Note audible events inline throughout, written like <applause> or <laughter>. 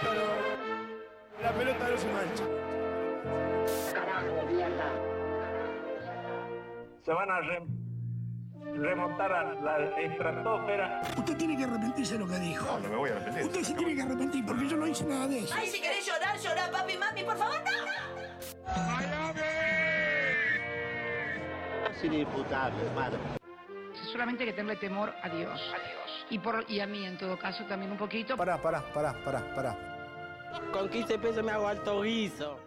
pelota no. La pelota no se mancha. Se van a re- remontar a la estratosfera. Usted tiene que arrepentirse de lo que dijo. No, no me voy a arrepentir. Usted se tiene que arrepentir porque yo no hice nada de eso. Ay, si querés llorar, llorar, papi, mami, por favor, no. Es inimputable, hermano. solamente hay que tenerle temor a Dios. Y, por, y a mí, en todo caso, también un poquito. Pará, pará, pará, pará, pará. Con 15 pesos me hago alto guiso.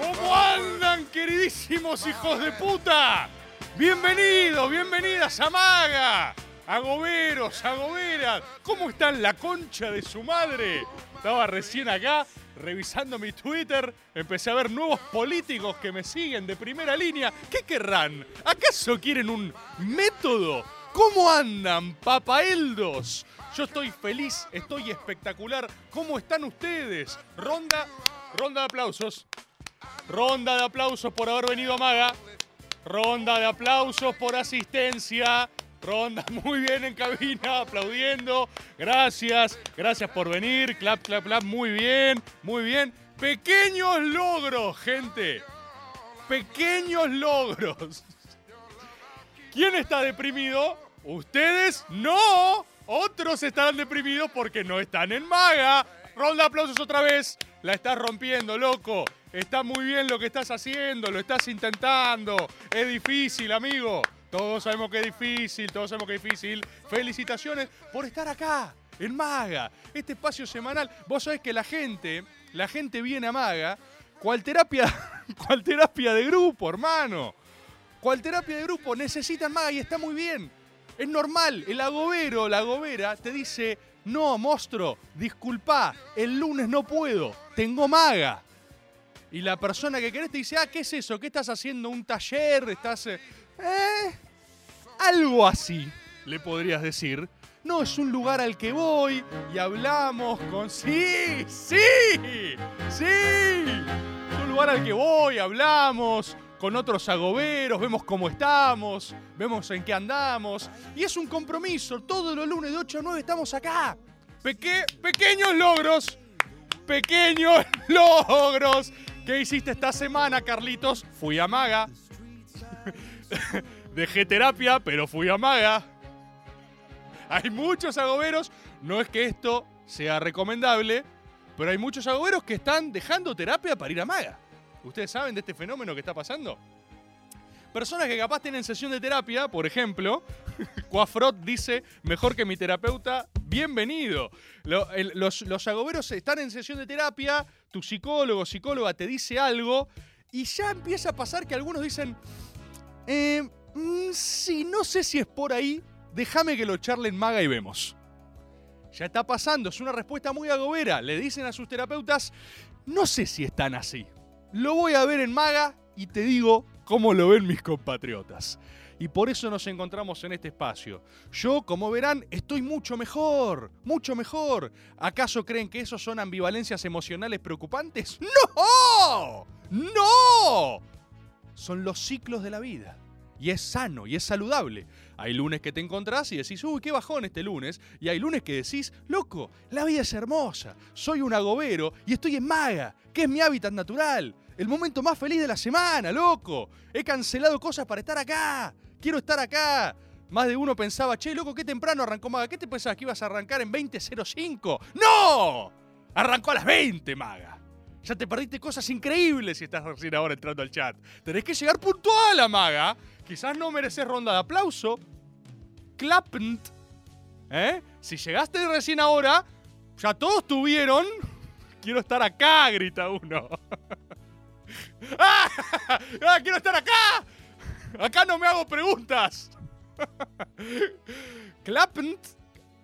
¿Cómo andan, queridísimos hijos de puta? Bienvenidos, bienvenidas a Maga, a Goberos, a Goberas. ¿Cómo están la concha de su madre? Estaba recién acá revisando mi Twitter, empecé a ver nuevos políticos que me siguen de primera línea. ¿Qué querrán? ¿Acaso quieren un método? ¿Cómo andan, papaeldos? Yo estoy feliz, estoy espectacular. ¿Cómo están ustedes? Ronda, ronda de aplausos. Ronda de aplausos por haber venido a Maga. Ronda de aplausos por asistencia. Ronda <laughs> muy bien en cabina, aplaudiendo. Gracias, gracias por venir. Clap, clap, clap. Muy bien, muy bien. Pequeños logros, gente. Pequeños logros. ¿Quién está deprimido? ¿Ustedes? No. Otros estarán deprimidos porque no están en maga. Ronda aplausos otra vez. La estás rompiendo, loco. Está muy bien lo que estás haciendo, lo estás intentando. Es difícil, amigo. Todos sabemos que es difícil, todos sabemos que es difícil. Felicitaciones por estar acá, en Maga, este espacio semanal. Vos sabés que la gente, la gente viene a Maga, cual terapia, <laughs> cual terapia de grupo, hermano. Cual terapia de grupo, necesitan Maga y está muy bien. Es normal, el agobero, la agobera te dice, no, monstruo, disculpa, el lunes no puedo, tengo Maga. Y la persona que querés te dice, ah, ¿qué es eso? ¿Qué estás haciendo? ¿Un taller? ¿Estás...? eh, eh, algo así, le podrías decir. No, es un lugar al que voy y hablamos con... Sí, sí, sí. Es un lugar al que voy, hablamos con otros agoberos, vemos cómo estamos, vemos en qué andamos. Y es un compromiso, todos los lunes de 8 a 9 estamos acá. Peque- pequeños logros, pequeños <laughs> logros. ¿Qué hiciste esta semana, Carlitos? Fui a Maga. <laughs> Dejé terapia, pero fui a Maga. Hay muchos agoberos. No es que esto sea recomendable, pero hay muchos agoberos que están dejando terapia para ir a Maga. ¿Ustedes saben de este fenómeno que está pasando? Personas que capaz tienen sesión de terapia, por ejemplo, <laughs> Cuafrot dice, mejor que mi terapeuta, bienvenido. Los, los agoberos están en sesión de terapia, tu psicólogo, psicóloga te dice algo, y ya empieza a pasar que algunos dicen, eh, mm, sí, no sé si es por ahí, déjame que lo charlen maga y vemos. Ya está pasando, es una respuesta muy agobera. Le dicen a sus terapeutas, no sé si están así. Lo voy a ver en maga y te digo cómo lo ven mis compatriotas. Y por eso nos encontramos en este espacio. Yo, como verán, estoy mucho mejor, mucho mejor. ¿Acaso creen que eso son ambivalencias emocionales preocupantes? ¡No! ¡No! Son los ciclos de la vida. Y es sano y es saludable. Hay lunes que te encontrás y decís, uy, qué bajón este lunes. Y hay lunes que decís, loco, la vida es hermosa. Soy un agobero y estoy en maga, que es mi hábitat natural. El momento más feliz de la semana, loco. He cancelado cosas para estar acá. Quiero estar acá. Más de uno pensaba, che, loco, qué temprano arrancó Maga. ¿Qué te pensabas que ibas a arrancar en 20.05? ¡No! Arrancó a las 20, Maga. Ya te perdiste cosas increíbles si estás recién ahora entrando al chat. Tenés que llegar puntual a Maga. Quizás no mereces ronda de aplauso. Clapnt. ¿Eh? Si llegaste recién ahora, ya todos tuvieron. <laughs> Quiero estar acá, grita uno. <laughs> ¡Ah! ¡Ah, ¡Quiero estar acá! Acá no me hago preguntas. <laughs> Clapnt.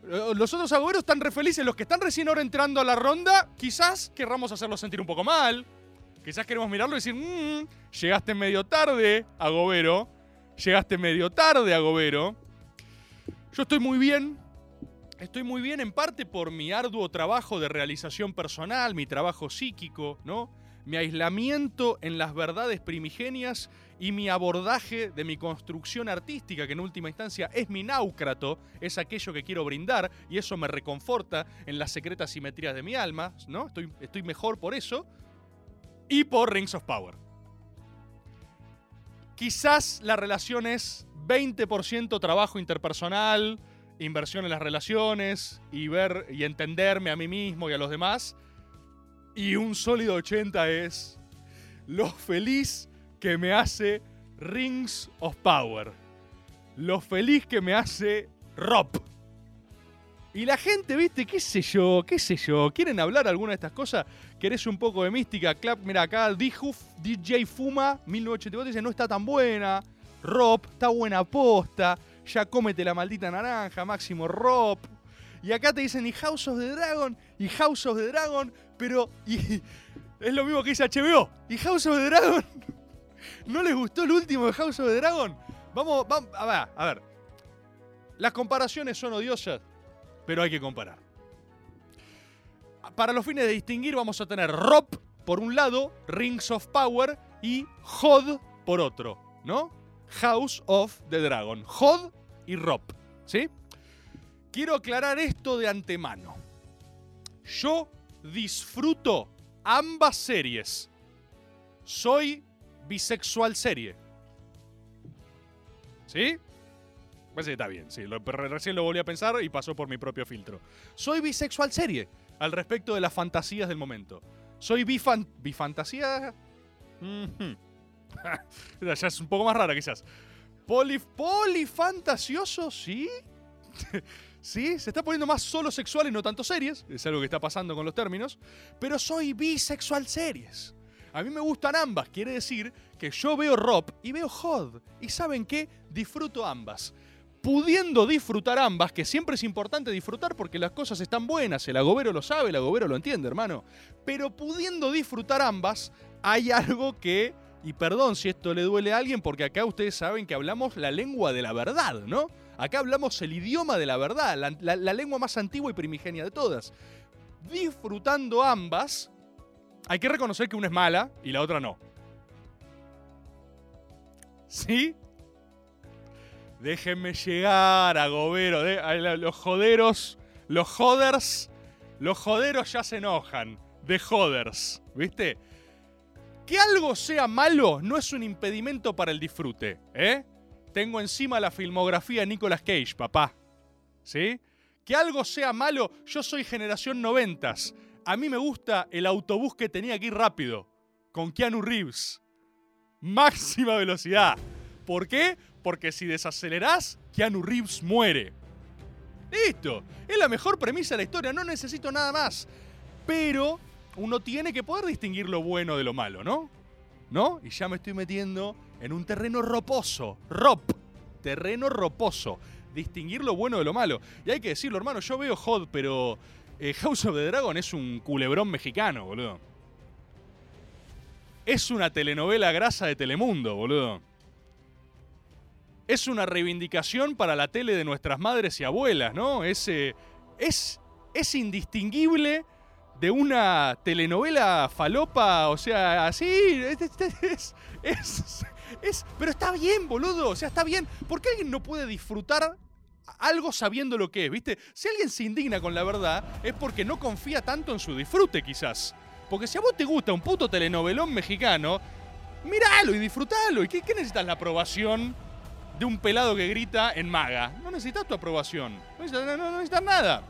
Eh, Los otros agüeros están re felices. Los que están recién ahora entrando a la ronda, quizás querramos hacerlos sentir un poco mal. Quizás queremos mirarlo y decir, "Mm, llegaste medio tarde, agobero. Llegaste medio tarde, agobero. Yo estoy muy bien. Estoy muy bien en parte por mi arduo trabajo de realización personal, mi trabajo psíquico, ¿no? mi aislamiento en las verdades primigenias y mi abordaje de mi construcción artística, que en última instancia es mi náucrato, es aquello que quiero brindar y eso me reconforta en las secretas simetrías de mi alma, ¿no? Estoy, estoy mejor por eso. Y por Rings of Power. Quizás la relación es 20% trabajo interpersonal, inversión en las relaciones y ver y entenderme a mí mismo y a los demás. Y un sólido 80 es lo feliz que me hace Rings of Power. Lo feliz que me hace Rob. Y la gente, viste, qué sé yo, qué sé yo, ¿quieren hablar alguna de estas cosas? ¿Querés un poco de mística? Clap, mira acá, DJ Fuma, 1984, dice, no está tan buena. Rob, está buena posta. Ya cómete la maldita naranja, máximo Rob. Y acá te dicen, y House of the Dragon, y House of the Dragon, pero <laughs> es lo mismo que dice HBO. ¿Y House of the Dragon? <laughs> ¿No les gustó el último de House of the Dragon? Vamos, vamos, a ver, a ver. Las comparaciones son odiosas, pero hay que comparar. Para los fines de distinguir vamos a tener Rob por un lado, Rings of Power y Hod por otro, ¿no? House of the Dragon. Hod y Rob, ¿sí? Quiero aclarar esto de antemano. Yo disfruto ambas series. Soy bisexual serie. ¿Sí? Pues sí, está bien, sí. Recién lo volví a pensar y pasó por mi propio filtro. Soy bisexual serie al respecto de las fantasías del momento. Soy bifan bifantasía. <laughs> ya es un poco más rara quizás. Poli, polifantasioso, sí. <laughs> sí, se está poniendo más solo sexual y no tanto series. Es algo que está pasando con los términos. Pero soy bisexual series. A mí me gustan ambas. Quiere decir que yo veo Rob y veo Hod. Y saben qué? Disfruto ambas. Pudiendo disfrutar ambas, que siempre es importante disfrutar porque las cosas están buenas. El agobero lo sabe, el agobero lo entiende, hermano. Pero pudiendo disfrutar ambas, hay algo que y perdón si esto le duele a alguien, porque acá ustedes saben que hablamos la lengua de la verdad, ¿no? Acá hablamos el idioma de la verdad, la, lengua más antigua y primigenia de todas. Disfrutando ambas, hay que reconocer que una es mala y la otra no. ¿Sí? Déjenme llegar a Gobero. los joderos, los joders, los joderos ya se enojan. De joders, ¿viste? Que algo sea malo no es un impedimento para el disfrute, ¿eh? Tengo encima la filmografía de Nicolas Cage, papá. ¿Sí? Que algo sea malo, yo soy generación noventas. A mí me gusta el autobús que tenía aquí rápido, con Keanu Reeves. Máxima velocidad. ¿Por qué? Porque si desacelerás, Keanu Reeves muere. Listo. Es la mejor premisa de la historia, no necesito nada más. Pero uno tiene que poder distinguir lo bueno de lo malo, ¿no? ¿No? Y ya me estoy metiendo en un terreno roposo. Rop. Terreno roposo. Distinguir lo bueno de lo malo. Y hay que decirlo, hermano, yo veo Hot, pero eh, House of the Dragon es un culebrón mexicano, boludo. Es una telenovela grasa de Telemundo, boludo. Es una reivindicación para la tele de nuestras madres y abuelas, ¿no? Es, eh, es, es indistinguible de una telenovela falopa, o sea, así, es, es, es, pero está bien, boludo, o sea, está bien. ¿Por qué alguien no puede disfrutar algo sabiendo lo que es, viste? Si alguien se indigna con la verdad, es porque no confía tanto en su disfrute, quizás. Porque si a vos te gusta un puto telenovelón mexicano, míralo y disfrútalo. ¿Y qué, necesitas la aprobación de un pelado que grita en maga? No necesitas tu aprobación. No necesitas nada.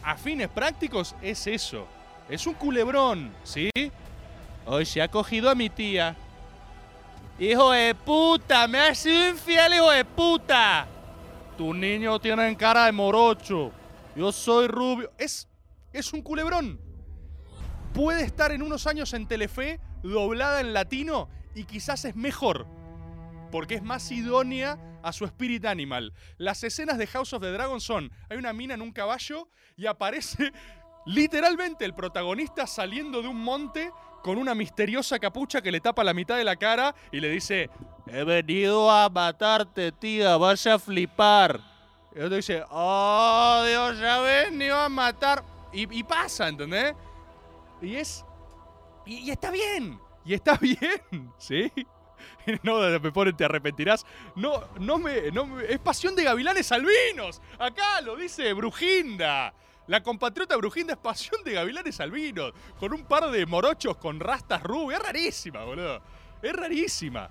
A fines prácticos es eso. Es un culebrón, ¿sí? Hoy se ha cogido a mi tía. ¡Hijo de puta! ¡Me has sido infiel, hijo de puta! Tu niño tiene cara de morocho. Yo soy rubio. Es, es un culebrón. Puede estar en unos años en Telefe, doblada en latino, y quizás es mejor. Porque es más idónea a su spirit animal. Las escenas de House of the Dragon son: hay una mina en un caballo y aparece <laughs> Literalmente el protagonista saliendo de un monte con una misteriosa capucha que le tapa la mitad de la cara y le dice, he venido a matarte, tía, vas a flipar. Y otro dice, oh Dios, ya venido a matar. Y, pasa, ¿entendés? Y es, Y, y está bien. Y está <laughs> bien. ¿Sí? <laughs> No, me te arrepentirás. No, no me, no me- Es pasión de gavilanes albinos. Acá lo dice Brujinda. La compatriota Brujinda es pasión de gavilanes albinos. Con un par de morochos con rastas rubias. Es rarísima, boludo. Es rarísima.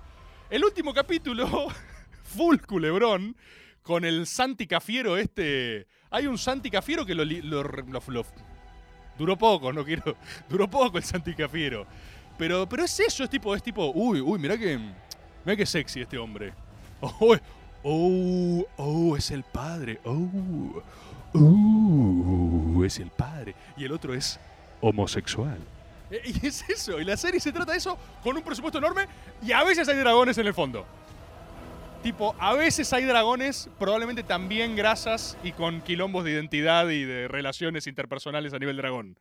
El último capítulo, <laughs> full culebrón, con el Santi Cafiero este. Hay un Santi Cafiero que lo- lo- lo- duró poco, no quiero. <laughs> Duró poco el Santi Cafiero. Pero, pero es eso, es tipo, es tipo, uy, uy, mirá que. Mirá que sexy este hombre. Oh, oh, oh, es el padre. Oh, oh, es el padre. Y el otro es homosexual. Eh, Y es eso, y la serie se trata de eso con un presupuesto enorme y a veces hay dragones en el fondo. Tipo, a veces hay dragones, probablemente también grasas y con quilombos de identidad y de relaciones interpersonales a nivel dragón.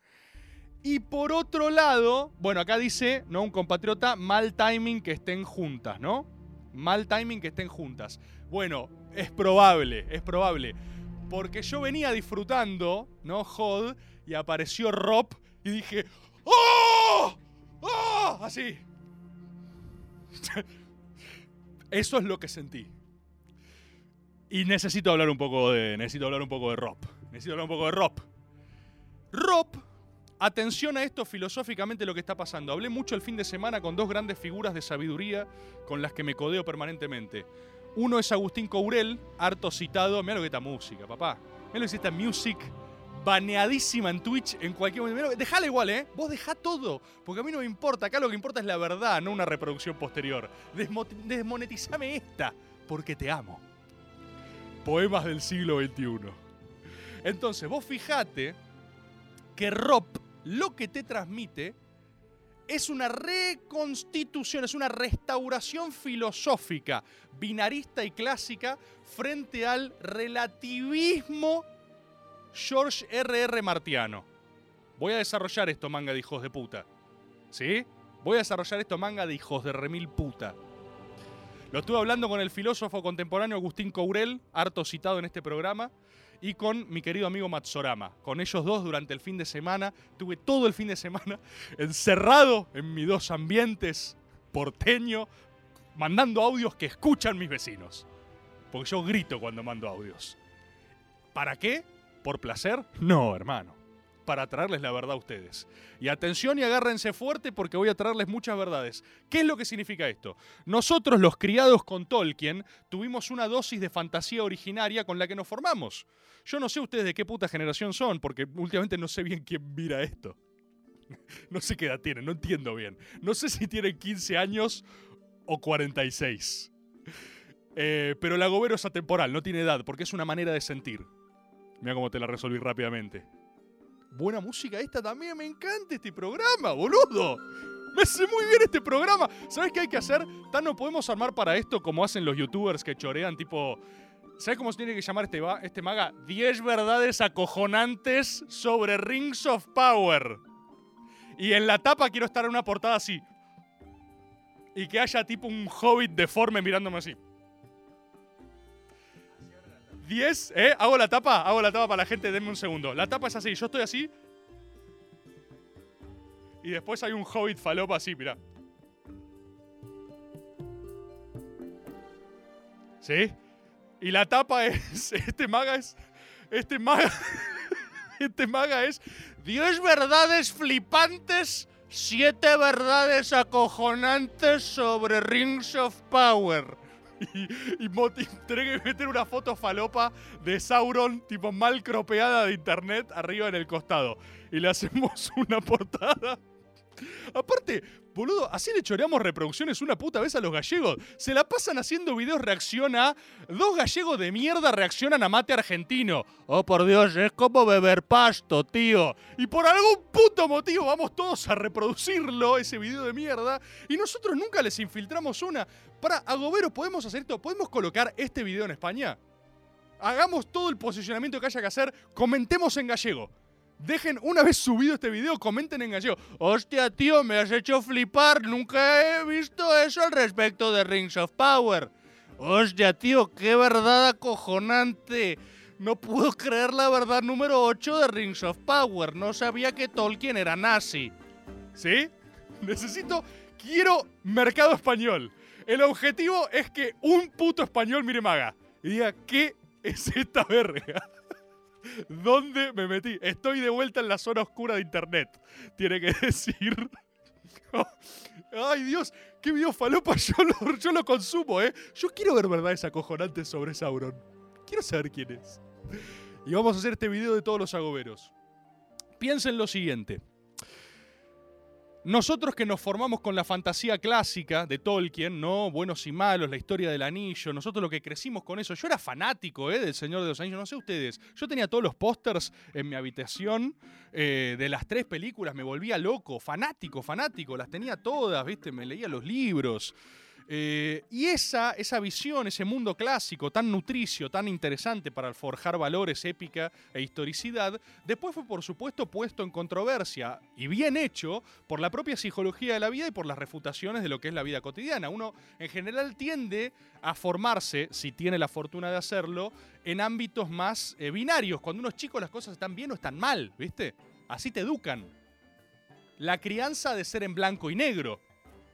Y por otro lado, bueno, acá dice, ¿no? Un compatriota, mal timing que estén juntas, ¿no? Mal timing que estén juntas. Bueno, es probable, es probable. Porque yo venía disfrutando, ¿no? Hod, y apareció Rob y dije, ¡Oh! ¡Oh! Así. <laughs> Eso es lo que sentí. Y necesito hablar un poco de. Necesito hablar un poco de Rob. Necesito hablar un poco de Rob. Rob, atención a esto filosóficamente lo que está pasando. Hablé mucho el fin de semana con dos grandes figuras de sabiduría con las que me codeo permanentemente. Uno es Agustín Courel, harto citado. Mira lo que esta música, papá. Mira lo que es esta music baneadísima en Twitch en cualquier momento. Mirá Dejala igual, ¿eh? Vos dejá todo. Porque a mí no me importa. Acá lo que importa es la verdad, no una reproducción posterior. Desmo- desmonetizame esta, porque te amo. Poemas del siglo XXI. Entonces, vos fijate que Rob lo que te transmite es una reconstitución, es una restauración filosófica, binarista y clásica frente al relativismo George R.R. Martiano. Voy a desarrollar esto, manga de hijos de puta. ¿Sí? Voy a desarrollar esto, manga de hijos de remil puta. Lo estuve hablando con el filósofo contemporáneo Agustín Courel, harto citado en este programa, y con mi querido amigo Matsorama. Con ellos dos durante el fin de semana, tuve todo el fin de semana <laughs> encerrado en mis dos ambientes porteño, mandando audios que escuchan mis vecinos. Porque yo grito cuando mando audios. ¿Para qué? ¿Por placer? No, hermano. Para traerles la verdad a ustedes. Y atención y agárrense fuerte porque voy a traerles muchas verdades. ¿Qué es lo que significa esto? Nosotros, los criados con Tolkien, tuvimos una dosis de fantasía originaria con la que nos formamos. Yo no sé ustedes de qué puta generación son, porque últimamente no sé bien quién mira esto. <laughs> No sé qué edad tienen, no entiendo bien. No sé si tienen 15 años o 46. Eh, pero el agobero es atemporal, no tiene edad, porque es una manera de sentir. Mira cómo te la resolví rápidamente. Buena música esta también, me encanta este programa, boludo. Me hace muy bien este programa. ¿Sabes qué hay que hacer? Tan no podemos armar para esto como hacen los youtubers que chorean tipo... ¿Sabes cómo se tiene que llamar este, este maga? 10 verdades acojonantes sobre Rings of Power. Y en la tapa quiero estar en una portada así. Y que haya tipo un hobbit deforme mirándome así. 10, ¿eh? Hago la tapa, hago la tapa para la gente, denme un segundo. La tapa es así, yo estoy así. Y después hay un hobbit falopa así, mirá. ¿Sí? Y la tapa es. <laughs> Este maga es. Este maga. <laughs> Este maga es. 10 verdades flipantes. 7 verdades acojonantes sobre Rings of Power. <laughs> Y, y Moti, que meter una foto falopa de Sauron, tipo mal cropeada de internet, arriba en el costado. Y le hacemos <laughs> una portada. Aparte, boludo, así le choreamos reproducciones una puta vez a los gallegos. Se la pasan haciendo videos reacción a. Dos gallegos de mierda reaccionan a mate argentino. Oh, por Dios, es como beber pasto, tío. Y por algún puto motivo vamos todos a reproducirlo, ese video de mierda. Y nosotros nunca les infiltramos una. Para, Agobero, ¿podemos hacer esto? ¿Podemos colocar este video en España? Hagamos todo el posicionamiento que haya que hacer. Comentemos en gallego. Dejen, una vez subido este video, comenten en gallego. Hostia, tío, me has hecho flipar. Nunca he visto eso al respecto de Rings of Power. Hostia, tío, qué verdad acojonante. No puedo creer la verdad número 8 de Rings of Power. No sabía que Tolkien era nazi. ¿Sí? Necesito, quiero mercado español. El objetivo es que un puto español mire maga y diga, ¿qué es esta verga? ¿Dónde me metí? Estoy de vuelta en la zona oscura de internet. Tiene que <laughs> decir. Ay, Dios, qué video falopa. Yo lo, yo lo consumo, ¿eh? Yo quiero ver verdades acojonantes sobre Sauron. Quiero saber quién es. Y vamos a hacer este video de todos los agoberos. Piensen lo siguiente. Nosotros que nos formamos con la fantasía clásica de Tolkien, ¿no? Buenos y malos, la historia del anillo, nosotros lo que crecimos con eso. Yo era fanático, ¿eh? Del Señor de los Anillos, no sé ustedes. Yo tenía todos los pósters en mi habitación eh, de las tres películas, me volvía loco, fanático, fanático, las tenía todas, ¿viste? Me leía los libros. Eh, y esa, esa visión, ese mundo clásico tan nutricio, tan interesante para forjar valores, épica e historicidad, después fue por supuesto puesto en controversia y bien hecho por la propia psicología de la vida y por las refutaciones de lo que es la vida cotidiana. Uno en general tiende a formarse, si tiene la fortuna de hacerlo, en ámbitos más eh, binarios. Cuando uno es chico las cosas están bien o están mal, ¿viste? Así te educan. La crianza de ser en blanco y negro.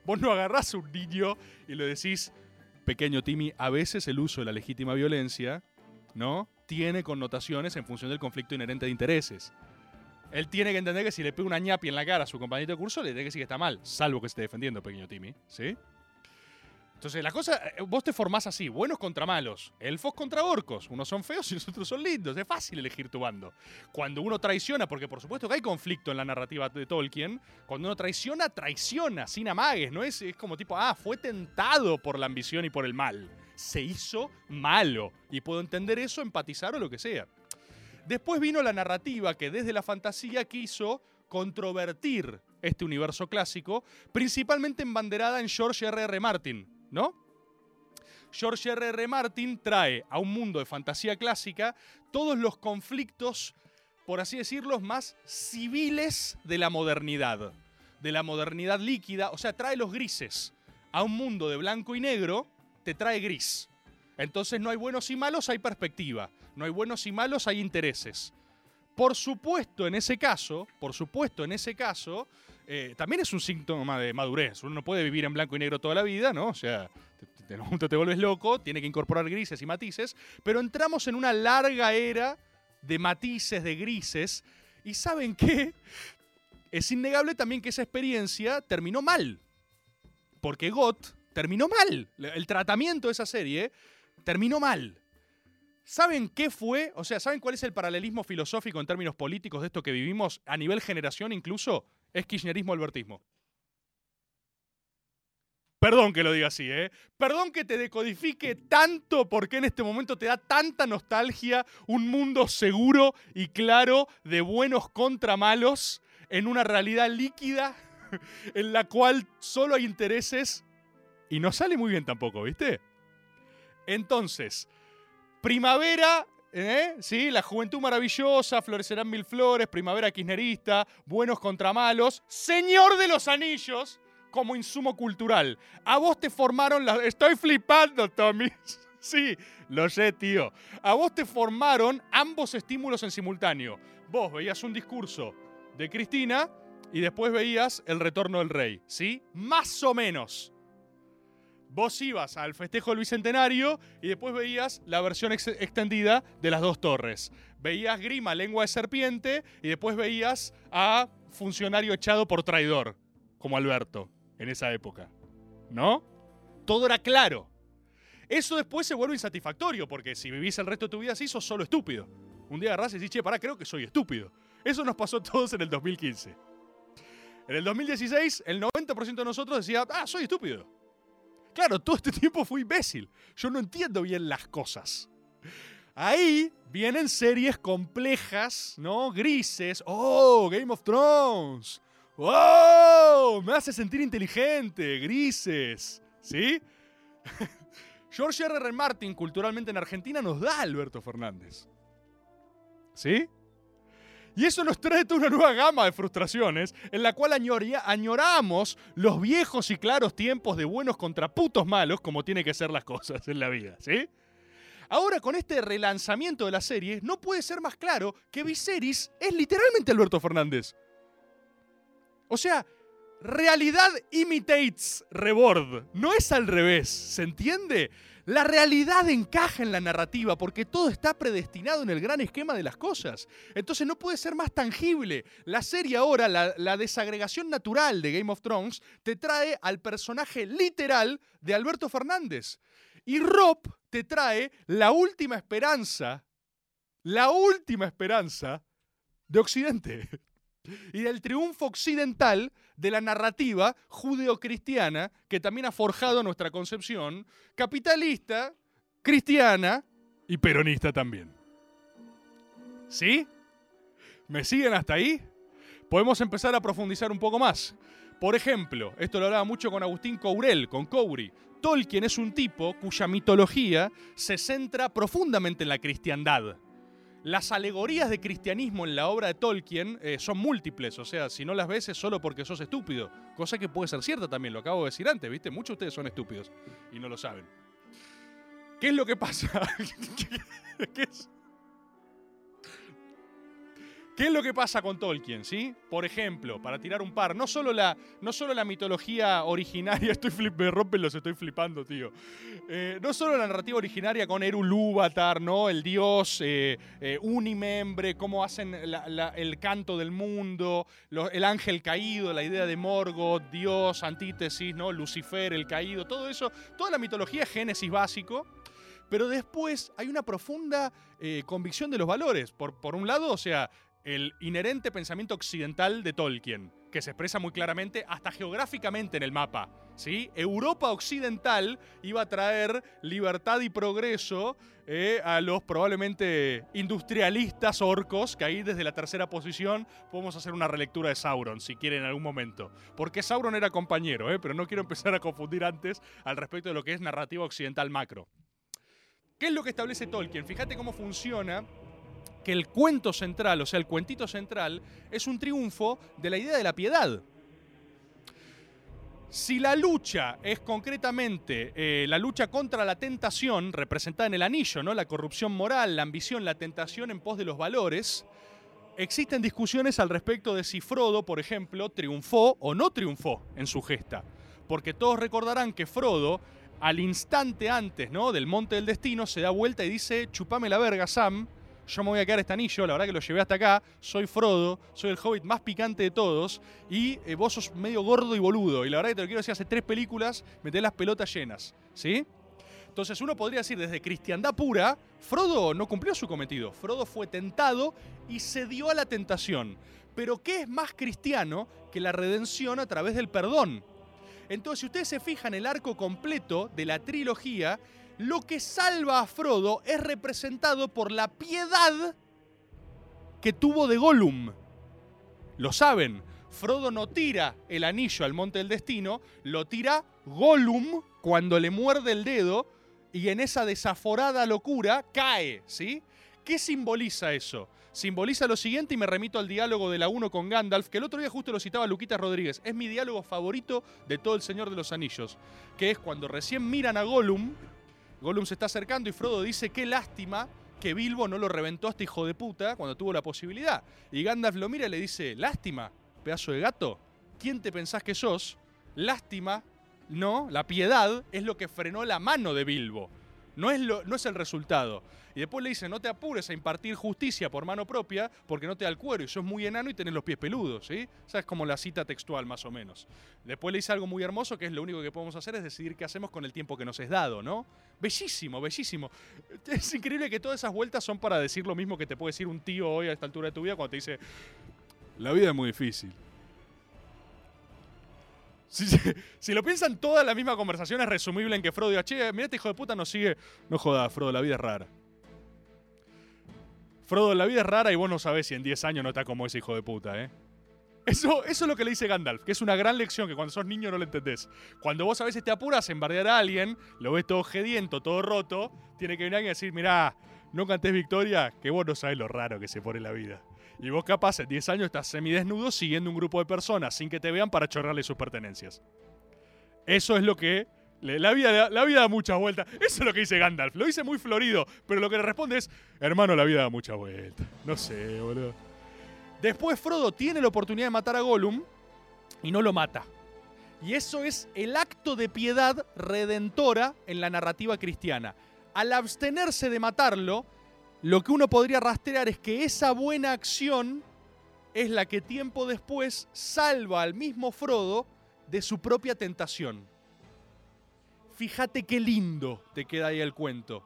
Vos no agarrás a un niño y le decís, pequeño Timmy, a veces el uso de la legítima violencia, ¿no? Tiene connotaciones en función del conflicto inherente de intereses. Él tiene que entender que si le pega una ñapi en la cara a su compañero de curso, le tiene que decir que está mal, salvo que esté defendiendo, pequeño Timmy, ¿sí? Entonces, la cosa, eh, vos te formás así, buenos contra malos, elfos contra orcos, unos son feos y los otros son lindos, es fácil elegir tu bando. Cuando uno traiciona, porque por supuesto que hay conflicto en la narrativa de Tolkien, cuando uno traiciona, traiciona, sin amagues, no es, es como tipo, ah, fue tentado por la ambición y por el mal, se hizo malo, y puedo entender eso, empatizar o lo que sea. Después vino la narrativa que desde la fantasía quiso controvertir este universo clásico, principalmente embanderada en George R.R. R. Martin, ¿no? George R.R. R. Martin trae a un mundo de fantasía clásica todos los conflictos, por así decirlo, más civiles de la modernidad, de la modernidad líquida, o sea, trae los grises. A un mundo de blanco y negro, te trae gris. Entonces no hay buenos y malos, hay perspectiva. No hay buenos y malos, hay intereses. Por supuesto, en ese caso, por supuesto, en ese caso, eh, también es un síntoma de madurez. Uno no puede vivir en blanco y negro toda la vida, ¿no? O sea, te, te, te vuelves loco, tiene que incorporar grises y matices, pero entramos en una larga era de matices, de grises, y ¿saben qué? Es innegable también que esa experiencia terminó mal, porque GOT terminó mal. El tratamiento de esa serie terminó mal. ¿Saben qué fue? O sea, ¿saben cuál es el paralelismo filosófico en términos políticos de esto que vivimos a nivel generación incluso? Es kirchnerismo-albertismo. Perdón que lo diga así, ¿eh? Perdón que te decodifique tanto porque en este momento te da tanta nostalgia un mundo seguro y claro de buenos contra malos en una realidad líquida <laughs> en la cual solo hay intereses y no sale muy bien tampoco, ¿viste? Entonces, primavera, ¿eh? ¿Sí? La juventud maravillosa, florecerán mil flores, primavera kirchnerista, buenos contra malos, Señor de los Anillos como insumo cultural. A vos te formaron. Estoy flipando, Tommy. <laughs> Sí, lo sé, tío. A vos te formaron ambos estímulos en simultáneo. Vos veías un discurso de Cristina y después veías el retorno del rey, ¿sí? Más o menos. Vos ibas al festejo del Bicentenario y después veías la versión ex extendida de las dos torres. Veías Grima, lengua de serpiente, y después veías a funcionario echado por traidor, como Alberto, en esa época. ¿No? Todo era claro. Eso después se vuelve insatisfactorio, porque si vivís el resto de tu vida así, sos solo estúpido. Un día agarrás y decís, che, pará, creo que soy estúpido. Eso nos pasó a todos en el 2015. En el 2016, el 90% de nosotros decía, ah, soy estúpido. Claro, todo este <laughs> tiempo fui imbécil. Yo no entiendo bien las cosas. Ahí vienen series complejas, ¿no? Grises. Oh, Game of Thrones. ¡Oh! Me hace sentir inteligente. Grises. ¿Sí? <laughs> George R. R. Martin, culturalmente en Argentina, nos da a Alberto Fernández. ¿Sí? Y eso nos trae toda una nueva gama de frustraciones en la cual añoramos los viejos y claros tiempos de buenos contra putos malos, como tiene que ser las cosas en la vida, ¿sí? Ahora, con este relanzamiento de la serie, no puede ser más claro que Viserys es literalmente Alberto Fernández. O sea, realidad imitates reward. No es al revés, ¿se entiende? La realidad encaja en la narrativa porque todo está predestinado en el gran esquema de las cosas. Entonces no puede ser más tangible. La serie ahora, la, la desagregación natural de Game of Thrones, te trae al personaje literal de Alberto Fernández. Y Rob te trae la última esperanza, la última esperanza de Occidente <laughs> y del triunfo occidental de la narrativa judeocristiana que también ha forjado nuestra concepción capitalista, cristiana y peronista también. ¿Sí? ¿Me siguen hasta ahí? Podemos empezar a profundizar un poco más. Por ejemplo, esto lo hablaba mucho con Agustín Courel, con Couri. Tolkien es un tipo cuya mitología se centra profundamente en la cristiandad. Las alegorías de cristianismo en la obra de Tolkien eh, son múltiples, o sea, si no las ves es solo porque sos estúpido, cosa que puede ser cierta también, lo acabo de decir antes, ¿viste? Muchos de ustedes son estúpidos y no lo saben. ¿Qué es lo que pasa? <laughs> ¿Qué es? ¿Qué es lo que pasa con Tolkien, sí? Por ejemplo, para tirar un par, no solo la, no solo la mitología originaria, <laughs> estoy flip, me rompen los estoy flipando, tío. Eh, no solo la narrativa originaria con Eru Lúvatar, ¿no? El dios eh, eh, unimembre, cómo hacen el canto del mundo, el ángel caído, la idea de Morgoth, Dios, antítesis, ¿no? Lucifer, el caído, todo eso, toda la mitología génesis básico. Pero después hay una profunda convicción de los valores. Por, por un lado, o sea, el inherente pensamiento occidental de Tolkien, que se expresa muy claramente hasta geográficamente en el mapa. ¿sí? Europa occidental iba a traer libertad y progreso eh, a los probablemente industrialistas orcos, que ahí desde la tercera posición podemos hacer una relectura de Sauron, si quieren en algún momento. Porque Sauron era compañero, eh, pero no quiero empezar a confundir antes al respecto de lo que es narrativa occidental macro. ¿Qué es lo que establece Tolkien? Fíjate cómo funciona que el cuento central, o sea, el cuentito central, es un triunfo de la idea de la piedad. Si la lucha es concretamente eh, la lucha contra la tentación, representada en el anillo, ¿no? la corrupción moral, la ambición, la tentación en pos de los valores, existen discusiones al respecto de si Frodo, por ejemplo, triunfó o no triunfó en su gesta. Porque todos recordarán que Frodo, al instante antes ¿no? del Monte del Destino, se da vuelta y dice, chupame la verga, Sam, yo me voy a quedar este anillo, la verdad que lo llevé hasta acá, soy Frodo, soy el hobbit más picante de todos, y eh, vos sos medio gordo y boludo, y la verdad que te lo quiero decir hace tres películas, me tenés las pelotas llenas, ¿sí? Entonces uno podría decir desde cristiandad pura, Frodo no cumplió su cometido, Frodo fue tentado y cedió a la tentación. Pero ¿qué es más cristiano que la redención a través del perdón? Entonces, si ustedes se fijan el arco completo de la trilogía, lo que salva a Frodo es representado por la piedad que tuvo de Gollum. Lo saben, Frodo no tira el anillo al monte del destino, lo tira Gollum cuando le muerde el dedo y en esa desaforada locura cae, ¿sí? ¿Qué simboliza eso? Simboliza lo siguiente y me remito al diálogo de la 1 con Gandalf, que el otro día justo lo citaba Luquita Rodríguez. Es mi diálogo favorito de todo El Señor de los Anillos, que es cuando recién miran a Gollum, Gollum se está acercando y Frodo dice, qué lástima que Bilbo no lo reventó a este hijo de puta cuando tuvo la posibilidad. Y Gandalf lo mira y le dice, lástima, pedazo de gato, ¿quién te pensás que sos? Lástima, no, la piedad es lo que frenó la mano de Bilbo. No es, lo, no es el resultado. Y después le dice, no te apures a impartir justicia por mano propia porque no te da el cuero y sos muy enano y tenés los pies peludos, ¿sí? Esa es como la cita textual más o menos. Después le dice algo muy hermoso que es lo único que podemos hacer es decidir qué hacemos con el tiempo que nos es dado, ¿no? Bellísimo, bellísimo. <laughs> Es increíble que todas esas vueltas son para decir lo mismo que te puede decir un tío hoy a esta altura de tu vida cuando te dice, la vida es muy difícil. <laughs> Si, lo piensan, toda la misma conversación es resumible en que Frodo diga, che, mira este hijo de puta nos sigue. No jodas, Frodo, la vida es rara. Frodo, la vida es rara y vos no sabés si en 10 años no está como ese hijo de puta, ¿eh? Eso, eso es lo que le dice Gandalf, que es una gran lección que cuando sos niño no lo entendés. Cuando vos a veces te apuras en bardear a alguien, lo ves todo gediento, todo roto, tiene que venir alguien y decir, mirá, no cantés victoria, que vos no sabés lo raro que se pone la vida. Y vos capaz en 10 años estás semidesnudo siguiendo un grupo de personas sin que te vean para chorrarle sus pertenencias. Eso es lo que... La vida, da- la vida da muchas vueltas. Eso es lo que dice Gandalf. Lo dice muy florido, pero lo que le responde es, hermano, la vida da muchas vueltas. No sé, boludo. Después Frodo tiene la oportunidad de matar a Gollum y no lo mata. Y eso es el acto de piedad redentora en la narrativa cristiana. Al abstenerse de matarlo, lo que uno podría rastrear es que esa buena acción es la que tiempo después salva al mismo Frodo de su propia tentación. Fíjate qué lindo te queda ahí el cuento.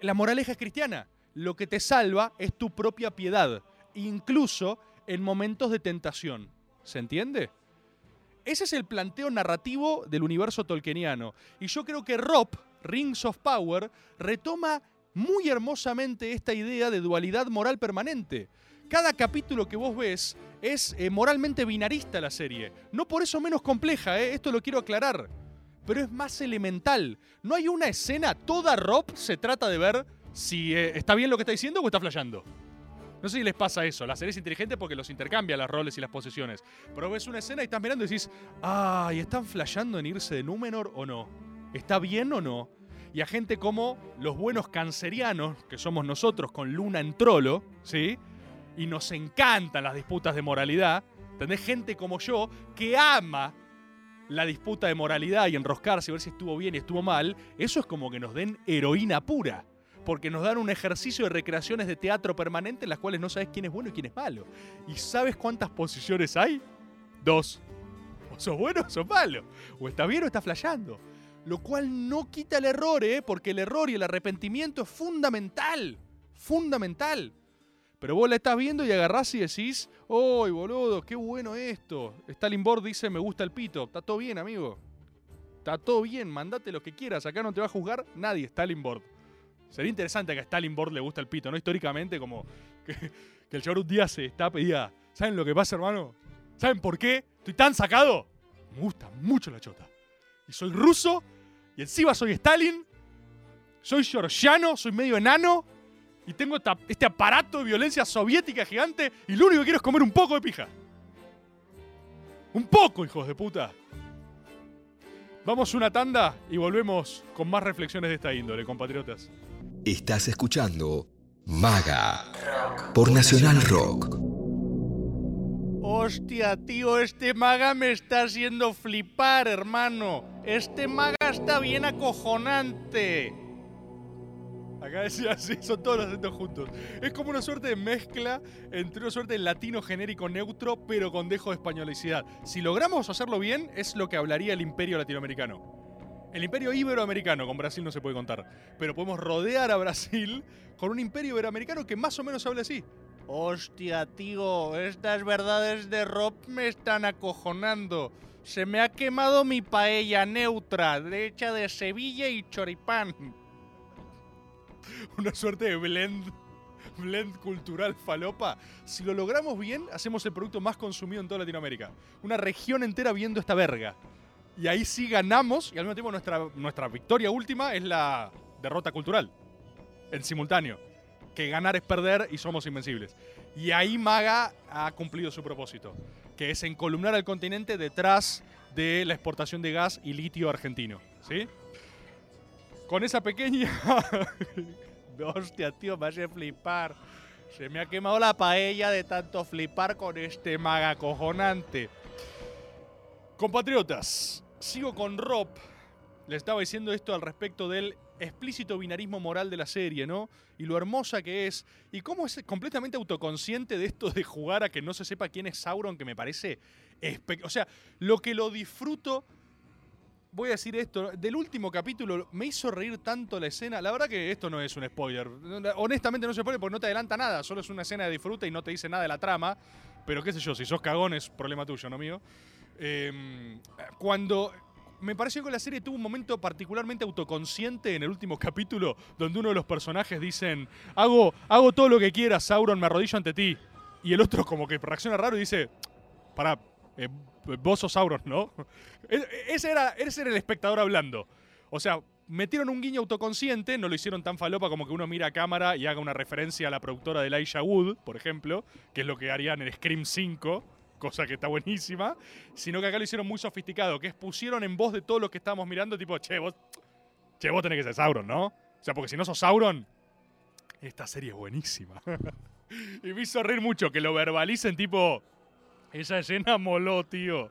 La moraleja es cristiana. Lo que te salva es tu propia piedad, incluso en momentos de tentación. ¿Se entiende? Ese es el planteo narrativo del universo tolkieniano. Y yo creo que Rob, Rings of Power, retoma muy hermosamente esta idea de dualidad moral permanente. Cada capítulo que vos ves es eh, moralmente binarista la serie. No por eso menos compleja, eh, esto lo quiero aclarar. Pero es más elemental. No hay una escena, toda Rob se trata de ver si eh, está bien lo que está diciendo o está flasheando. No sé si les pasa eso. La serie es inteligente porque los intercambia los roles y las posiciones. Pero ves una escena y estás mirando y decís, ay, ¿están flasheando en irse de Númenor o no? ¿Está bien o no? Y a gente como los buenos cancerianos, que somos nosotros con Luna en trolo, ¿sí? Y nos encantan las disputas de moralidad. ¿Entendés? Gente como yo que ama la disputa de moralidad y enroscarse y ver si estuvo bien y estuvo mal. Eso es como que nos den heroína pura porque nos dan un ejercicio de recreaciones de teatro permanente en las cuales no sabes quién es bueno y quién es malo. ¿Y sabes cuántas posiciones hay? Dos. O sos bueno o sos malo. O está bien o está flasheando. Lo cual no quita el error, ¿eh? Porque el error y el arrepentimiento es fundamental. Fundamental. Pero vos la estás viendo y agarrás y decís, ¡Uy, boludo! ¡Qué bueno esto! Stalin Board dice, me gusta el pito. Está todo bien, amigo. Está todo bien, mandate lo que quieras. Acá no te va a juzgar nadie, Stalin Board. Sería interesante que a Stalin Board le gusta el pito, ¿no? Históricamente, como que, el un día se está pedía. ¿Saben lo que pasa, hermano? ¿Saben por qué? Estoy tan sacado. Me gusta mucho la chota. Y soy ruso, y encima soy Stalin, soy georgiano, soy medio enano, y tengo este aparato de violencia soviética gigante, y lo único que quiero es comer un poco de pija. Un poco, hijos de puta. Vamos una tanda y volvemos con más reflexiones de esta índole, compatriotas. Estás escuchando Maga por Nacional Rock. Hostia, tío, este maga me está haciendo flipar, hermano. Este maga está bien acojonante. Acá decía <laughs> así, son todos los acentos juntos. Es como una suerte de mezcla entre una suerte de latino genérico neutro, pero con dejo de españolicidad. Si logramos hacerlo bien, es lo que hablaría el imperio latinoamericano. El imperio iberoamericano, con Brasil no se puede contar. Pero podemos rodear a Brasil con un imperio iberoamericano que más o menos habla así. Hostia, tío, estas verdades de Rob me están acojonando. Se me ha quemado mi paella neutra, hecha de Sevilla y choripán. <laughs> Una suerte de blend, blend cultural falopa. Si lo logramos bien, hacemos el producto más consumido en toda Latinoamérica. Una región entera viendo esta verga. Y ahí sí ganamos, y al mismo tiempo nuestra, nuestra victoria última es la derrota cultural. En simultáneo. Que ganar es perder y somos invencibles. Y ahí Maga ha cumplido su propósito, que es encolumnar al continente detrás de la exportación de gas y litio argentino. ¿Sí? Con esa pequeña. <laughs> Hostia, tío, me hace flipar. Se me ha quemado la paella de tanto flipar con este maga cojonante. Compatriotas, sigo con Rob. Le estaba diciendo esto al respecto del explícito binarismo moral de la serie, ¿no? Y lo hermosa que es. Y cómo es completamente autoconsciente de esto de jugar a que no se sepa quién es Sauron, que me parece. O sea, lo que lo disfruto. Voy a decir esto, del último capítulo me hizo reír tanto la escena. La verdad que esto no es un spoiler. Honestamente no un spoiler porque no te adelanta nada. Solo es una escena de disfrute y no te dice nada de la trama. Pero qué sé yo, si sos cagón es problema tuyo, no mío. Eh, cuando me pareció que la serie tuvo un momento particularmente autoconsciente en el último capítulo, donde uno de los personajes dicen, hago, hago todo lo que quieras, Sauron, me arrodillo ante ti. Y el otro como que reacciona raro y dice, pará, eh, vos sos Sauron, ¿no? <laughs> Ese era, ese era el espectador hablando. O sea, metieron un guiño autoconsciente, no lo hicieron tan falopa como que uno mira a cámara y haga una referencia a la productora de Elijah Wood, por ejemplo, que es lo que harían en Scream 5, cosa que está buenísima, sino que acá lo hicieron muy sofisticado, que es pusieron en voz de todos los que estábamos mirando, tipo, che, vos, che, vos tenés que ser Sauron, ¿no? O sea, porque si no sos Sauron, esta serie es buenísima. <laughs> y me hizo reír mucho que lo verbalicen, tipo, esa escena moló, tío.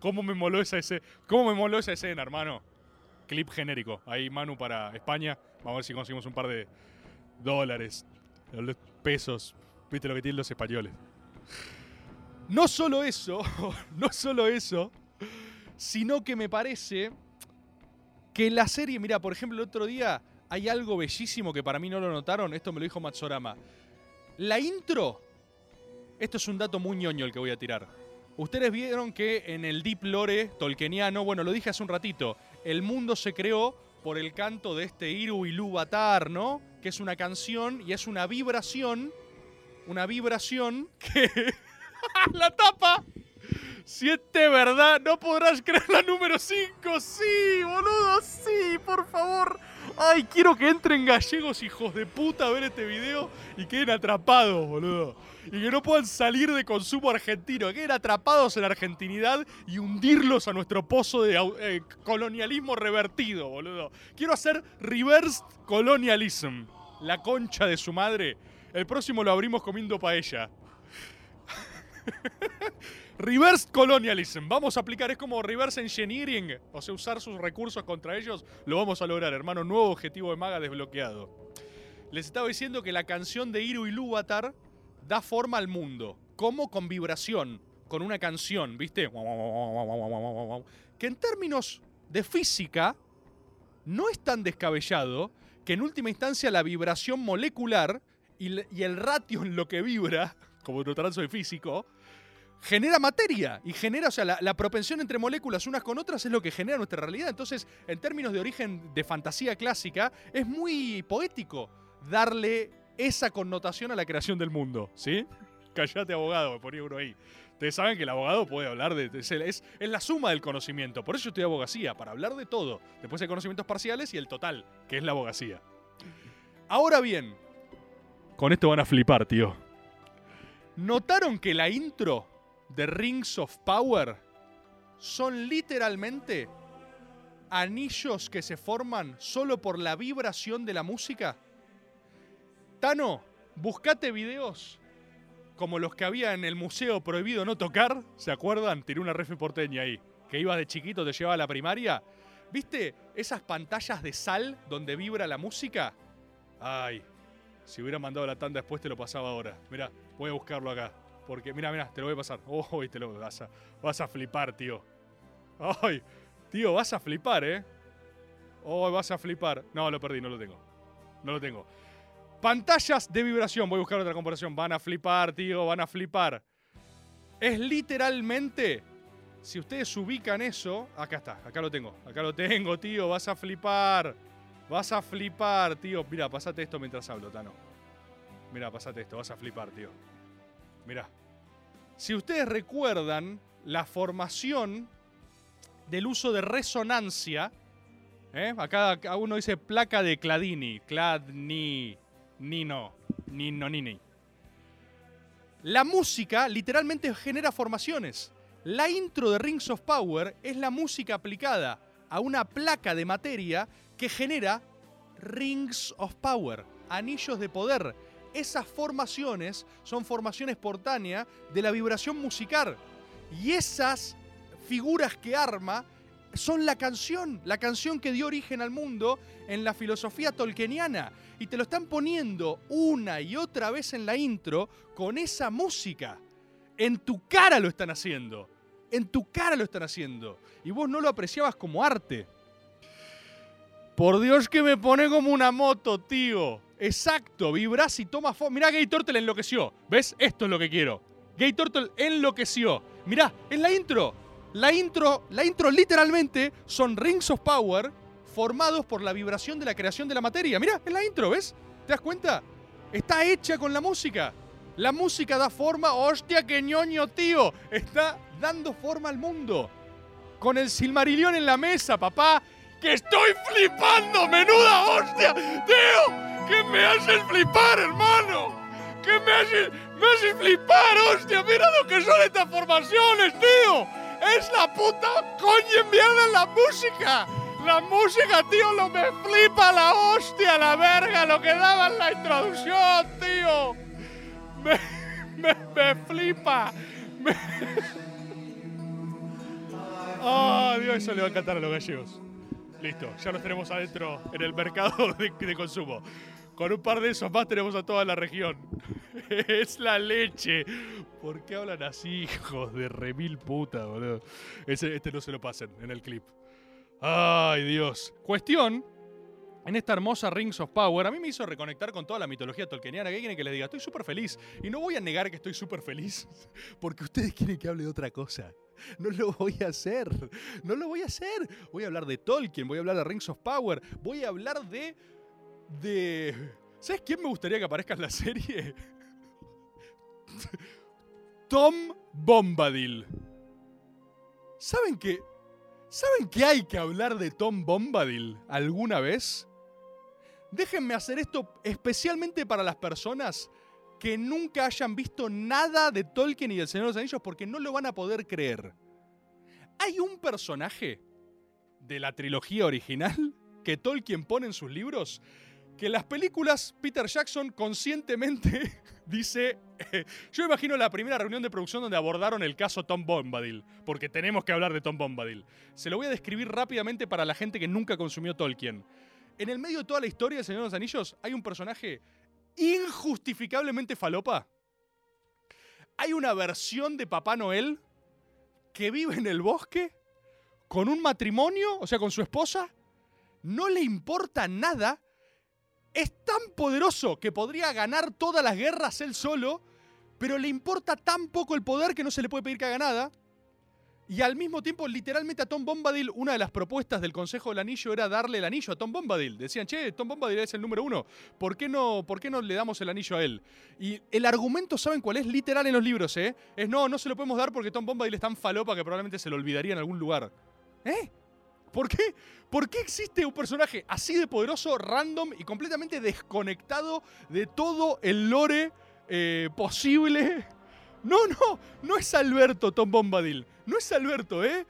¿Cómo me moló esa escena? ¿Cómo me moló esa escena, hermano? Clip genérico. Ahí Manu para España. Vamos a ver si conseguimos un par de dólares, pesos. ¿Viste lo que tienen los españoles? No solo eso, <laughs> no solo eso, sino que me parece que en la serie, mira, por ejemplo, el otro día hay algo bellísimo que para mí no lo notaron, esto me lo dijo Matsorama. La intro, esto es un dato muy ñoño el que voy a tirar. Ustedes vieron que en el Deep Lore tolkieniano, bueno, lo dije hace un ratito, el mundo se creó por el canto de este Iru Ilúvatar, ¿no? Que es una canción y es una vibración, una vibración <laughs> que <laughs> la tapa. Siete, ¿verdad? No podrás creer la número 5. Sí, boludo, sí, por favor. Ay, quiero que entren gallegos, hijos de puta, a ver este video y queden atrapados, boludo. Y que no puedan salir de consumo argentino, que queden atrapados en la argentinidad y hundirlos a nuestro pozo de eh, colonialismo revertido, boludo. Quiero hacer reversed colonialism. La concha de su madre. El próximo lo abrimos comiendo paella. <laughs> Reverse colonialism. Vamos a aplicar, es como reverse engineering. O sea, usar sus recursos contra ellos. Lo vamos a lograr, hermano. Nuevo objetivo de Maga desbloqueado. Les estaba diciendo que la canción de Iru Ilúvatar da forma al mundo. Como con vibración. Con una canción, ¿viste? Que en términos de física no es tan descabellado que en última instancia la vibración molecular y, el ratio en lo que vibra, <laughs> como transo de físico, genera materia y genera, o sea, la, propensión entre moléculas unas con otras es lo que genera nuestra realidad. Entonces, en términos de origen de fantasía clásica, es muy poético darle esa connotación a la creación del mundo, ¿sí? Callate, abogado, me ponía uno ahí. Ustedes saben que el abogado puede hablar de. Es, es, la suma del conocimiento. Por eso yo estoy abogacía, para hablar de todo. Después hay conocimientos parciales y el total, que es la abogacía. Ahora bien, con esto van a flipar, tío. ¿Notaron que la intro de Rings of Power son literalmente anillos que se forman solo por la vibración de la música? Tano, buscate videos como los que había en el Museo Prohibido No Tocar, ¿se acuerdan? Tiré una refe porteña ahí, que iba de chiquito, te llevaba a la primaria. ¿Viste esas pantallas de sal donde vibra la música? Ay, si hubiera mandado la tanda después te lo pasaba ahora. Mira, voy a buscarlo acá. Porque, mira, mira, te lo voy a pasar. <laughs> Oh, te lo vas a, vas a flipar, tío. Ay, tío, vas a flipar, ¿eh? Oh, vas a flipar. No, lo perdí, no lo tengo. No lo tengo. Pantallas de vibración. Voy a buscar otra comparación. Van a flipar, tío, van a flipar. Es literalmente, si ustedes ubican eso, acá está, acá lo tengo, acá lo tengo, tío, vas a flipar. Vas a flipar, tío. Mira, pasate esto mientras hablo, Tano. Mira, pasate esto, vas a flipar, tío. Mirá. Si ustedes recuerdan la formación del uso de resonancia, ¿eh? acá, uno dice placa de Cladini, Cladni, Nino, Nino, Nini. La música literalmente genera formaciones. La intro de Rings of Power es la música aplicada a una placa de materia que genera Rings of Power, anillos de poder, esas formaciones son formación espontánea de la vibración musical. Y esas figuras que arma son la canción, la canción que dio origen al mundo en la filosofía tolkieniana. Y te lo están poniendo una y otra vez en la intro con esa música. En tu cara lo están haciendo. En tu cara lo están haciendo. Y vos no lo apreciabas como arte. Por Dios que me pone como una moto, tío. Exacto, vibras y tomas forma. Mirá, Gay Turtle enloqueció. ¿Ves? Esto es lo que quiero. Gay Turtle enloqueció. Mirá, en la intro. La intro, la intro literalmente son Rings of Power formados por la vibración de la creación de la materia. Mirá, en la intro, ¿ves? ¿Te das cuenta? Está hecha con la música. La música da forma. ¡Hostia, qué ñoño, tío! Está dando forma al mundo. Con el Silmarillion en la mesa, papá. ¡Que estoy flipando! ¡Menuda hostia! ¡Tío! ¿Qué me haces flipar, hermano? ¿Qué me haces, me haces flipar, hostia? Mira lo que son estas formaciones, tío. Es la puta coña mierda la música. La música, tío, lo me flipa la hostia, la verga, lo que daba en la introducción, tío. Me, <laughs> me, me flipa. ¡Ah, <laughs> Dios! Eso le va a encantar a los gallegos. Listo, ya los tenemos adentro en el mercado <laughs> de, de consumo. Con un par de esos más tenemos a toda la región. <laughs> Es la leche. ¿Por qué hablan así, hijos de remil puta, boludo? Ese- este no se lo pasen en el clip. Ay, Dios. Cuestión. En esta hermosa Rings of Power, a mí me hizo reconectar con toda la mitología tolkieniana. ¿Qué quieren que les diga? Estoy súper feliz. Y no voy a negar que estoy súper feliz. <laughs> Porque ustedes quieren que hable de otra cosa. No lo voy a hacer. No lo voy a hacer. Voy a hablar de Tolkien, voy a hablar de Rings of Power, voy a hablar de. De. ¿Sabes quién me gustaría que aparezca en la serie? Tom Bombadil. ¿Saben que. ¿Saben que hay que hablar de Tom Bombadil alguna vez? Déjenme hacer esto especialmente para las personas que nunca hayan visto nada de Tolkien y del Señor de los Anillos porque no lo van a poder creer. Hay un personaje de la trilogía original que Tolkien pone en sus libros que en las películas Peter Jackson conscientemente <laughs> dice, eh, yo imagino la primera reunión de producción donde abordaron el caso Tom Bombadil, porque tenemos que hablar de Tom Bombadil. Se lo voy a describir rápidamente para la gente que nunca consumió Tolkien. En el medio de toda la historia del Señor de los Anillos hay un personaje injustificablemente falopa. Hay una versión de Papá Noel que vive en el bosque con un matrimonio, o sea, con su esposa, no le importa nada, es tan poderoso que podría ganar todas las guerras él solo, pero le importa tan poco el poder que no se le puede pedir que haga nada. Y al mismo tiempo, literalmente a Tom Bombadil, una de las propuestas del Consejo del Anillo era darle el anillo a Tom Bombadil. Decían, che, Tom Bombadil es el número uno, ¿por qué no, por qué no le damos el anillo a él? Y el argumento, ¿saben cuál es? Literal en los libros, ¿eh? Es no, no se lo podemos dar porque Tom Bombadil es tan falopa que probablemente se lo olvidaría en algún lugar. ¿Eh? ¿Por qué? ¿Por qué existe un personaje así de poderoso, random y completamente desconectado de todo el lore eh, posible? No, no, no es Alberto Tom Bombadil. No es Alberto, ¿eh?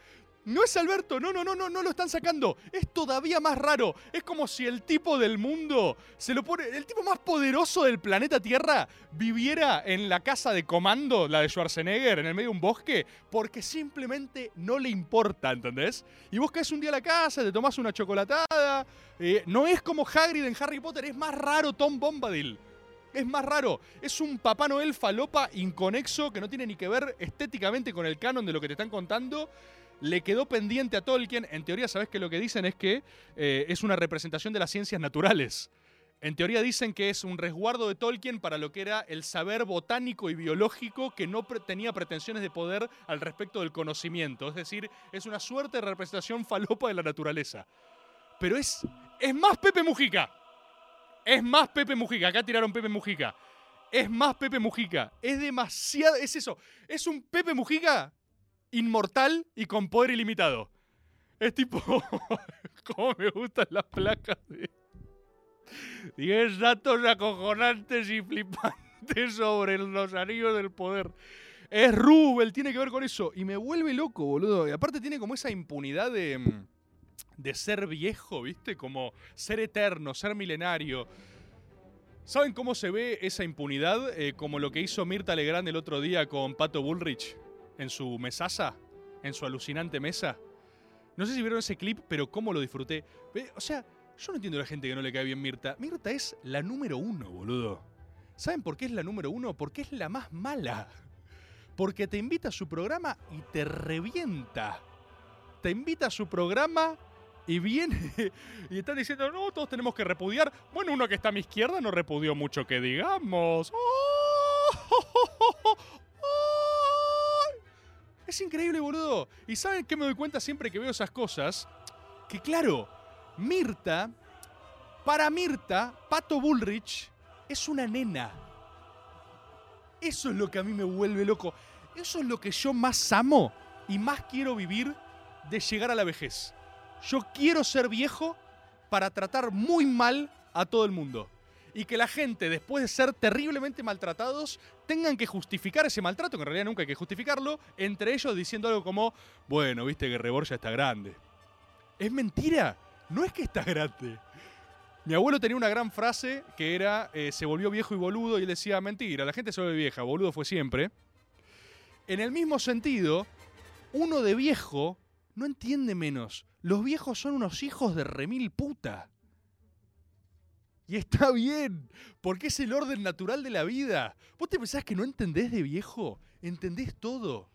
No es Alberto, no, no, no, no, no lo están sacando. Es todavía más raro. Es como si el tipo del mundo se lo pone. El tipo más poderoso del planeta Tierra viviera en la casa de comando, la de Schwarzenegger, en el medio de un bosque, porque simplemente no le importa, ¿entendés? Y vos caes un día la casa, te tomás una chocolatada. eh, no es como Hagrid en Harry Potter, es más raro Tom Bombadil. Es más raro. Es un Papá Noel falopa inconexo que no tiene ni que ver estéticamente con el canon de lo que te están contando. Le quedó pendiente a Tolkien. En teoría, ¿sabes que lo que dicen es que eh, es una representación de las ciencias naturales? En teoría dicen que es un resguardo de Tolkien para lo que era el saber botánico y biológico que no tenía pretensiones de poder al respecto del conocimiento. Es decir, es una suerte de representación <laughs> falopa de la naturaleza. Pero es, es más Pepe Mujica. Es más Pepe Mujica. Acá tiraron Pepe Mujica. Es más Pepe Mujica. Es demasiado. Es eso. Es un Pepe Mujica inmortal y con poder ilimitado. Es tipo. <laughs> ¿Cómo me gustan las placas de. 10 datos acojonantes y flipantes sobre los anillos del poder. Es Rubel, tiene que ver con eso. Y me vuelve loco, boludo. Y aparte tiene como esa impunidad de. mm, de ser viejo, ¿viste? Como ser eterno, ser milenario. ¿Saben cómo se ve esa impunidad? Eh, como lo que hizo Mirta Legrand el otro día con Pato Bullrich en su mesaza, en su alucinante mesa. No sé si vieron ese clip, pero cómo lo disfruté. O sea, yo no entiendo a la gente que no le cae bien Mirta. Mirta es la número uno, boludo. ¿Saben por qué es la número uno? Porque es la más mala. Porque te invita a su programa y te revienta. Te invita a su programa y viene <laughs> y están diciendo, no, todos tenemos que repudiar. Bueno, uno que está a mi izquierda no repudió mucho que digamos. Es increíble, boludo. ¿Y saben qué me doy cuenta siempre que veo esas cosas? Que claro, Mirta, para Mirta, Pato Bullrich es una nena. Eso es lo que a mí me vuelve loco. Eso es lo que yo más amo y más quiero vivir de llegar a la vejez. Yo quiero ser viejo para tratar muy mal a todo el mundo. Y que la gente, después de ser terriblemente maltratados, tengan que justificar ese maltrato, que en realidad nunca hay que justificarlo, entre ellos diciendo algo como, bueno, viste que Rebor ya está grande. Es mentira, no es que está grande. Mi abuelo tenía una gran frase que era, eh, se volvió viejo y boludo, y él decía, mentira, la gente se vuelve vieja, boludo fue siempre. En el mismo sentido, uno de viejo no entiende menos. Los viejos son unos hijos de remil puta. Y está bien, porque es el orden natural de la vida. ¿Vos te pensás que no entendés de viejo? Entendés todo.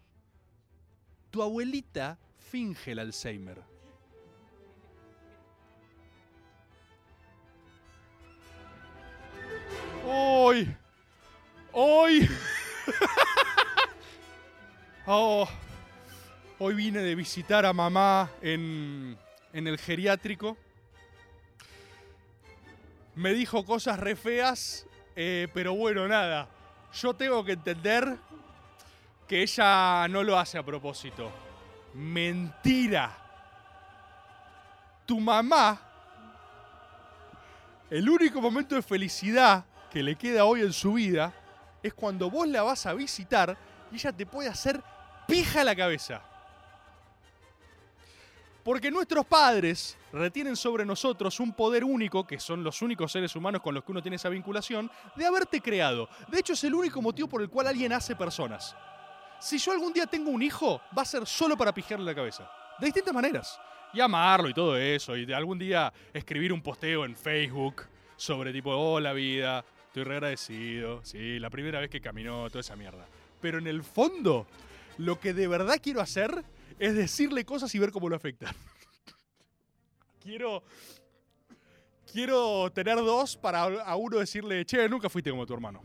Tu abuelita finge el Alzheimer. Hoy. Hoy. <laughs> Oh, hoy vine de visitar a mamá en, en el geriátrico. Me dijo cosas re feas, eh, pero bueno, nada. Yo tengo que entender que ella no lo hace a propósito. Mentira. Tu mamá, el único momento de felicidad que le queda hoy en su vida es cuando vos la vas a visitar y ella te puede hacer pija la cabeza. Porque nuestros padres retienen sobre nosotros un poder único, que son los únicos seres humanos con los que uno tiene esa vinculación, de haberte creado. De hecho, es el único motivo por el cual alguien hace personas. Si yo algún día tengo un hijo, va a ser solo para pijarle la cabeza. De distintas maneras. Y amarlo y todo eso. Y de algún día escribir un posteo en Facebook sobre tipo, hola vida, estoy re agradecido. Sí, la primera vez que caminó, toda esa mierda. Pero en el fondo, lo que de verdad quiero hacer es decirle cosas y ver cómo lo afecta. <laughs> quiero. Quiero tener dos para a uno decirle, che, nunca fuiste como tu hermano.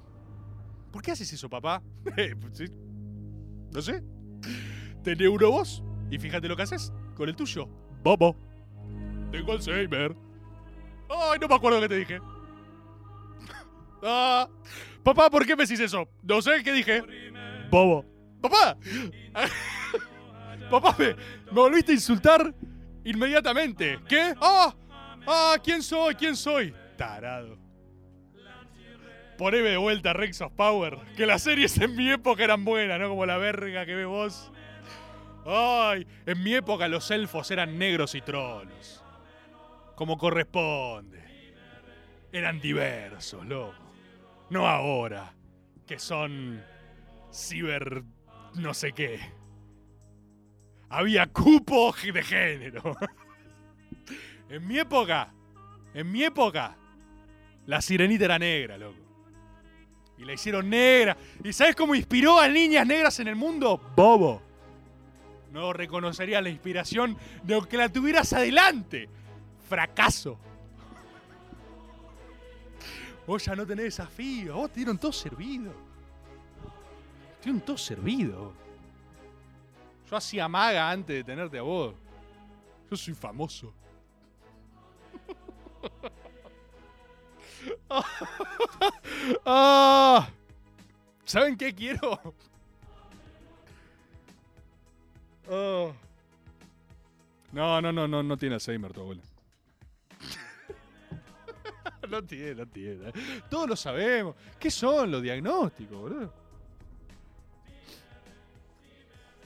¿Por qué haces eso, papá? <laughs> Eh, pues. No sé. Tené uno vos y fíjate lo que haces con el tuyo. Bobo. Tengo Alzheimer. Ay, no me acuerdo qué te dije. <laughs> Ah, papá, ¿por qué me decís eso? No sé qué dije. Bobo. Papá. Papá, me, volviste a insultar inmediatamente. ¿Qué? ¡Ah! ¡Ah! ¿Quién soy? ¿Quién soy? Tarado. Poneme de vuelta Rex of Power. Que las series en mi época eran buenas, ¿no? Como la verga que ves vos. Ay, en mi época los elfos eran negros y trolos. Como corresponde. Eran diversos, loco. No ahora. Que son. ciber. no sé qué. Había cupo de género. <laughs> en mi época. En mi época. La sirenita era negra, loco. Y la hicieron negra. ¿Y sabes cómo inspiró a niñas negras en el mundo? Bobo. No reconocería la inspiración de aunque la tuvieras adelante. Fracaso. Vos ya no tenés desafío. Vos te dieron todo servido. Te dieron todo servido. Yo hacía maga antes de tenerte a vos. Yo soy famoso. <laughs> Ah, ¿Saben qué quiero? Ah. No, no, no, no, no tiene Alzheimer tu abuela. <laughs> no tiene, no tiene. Todos lo sabemos. ¿Qué son los diagnósticos, boludo?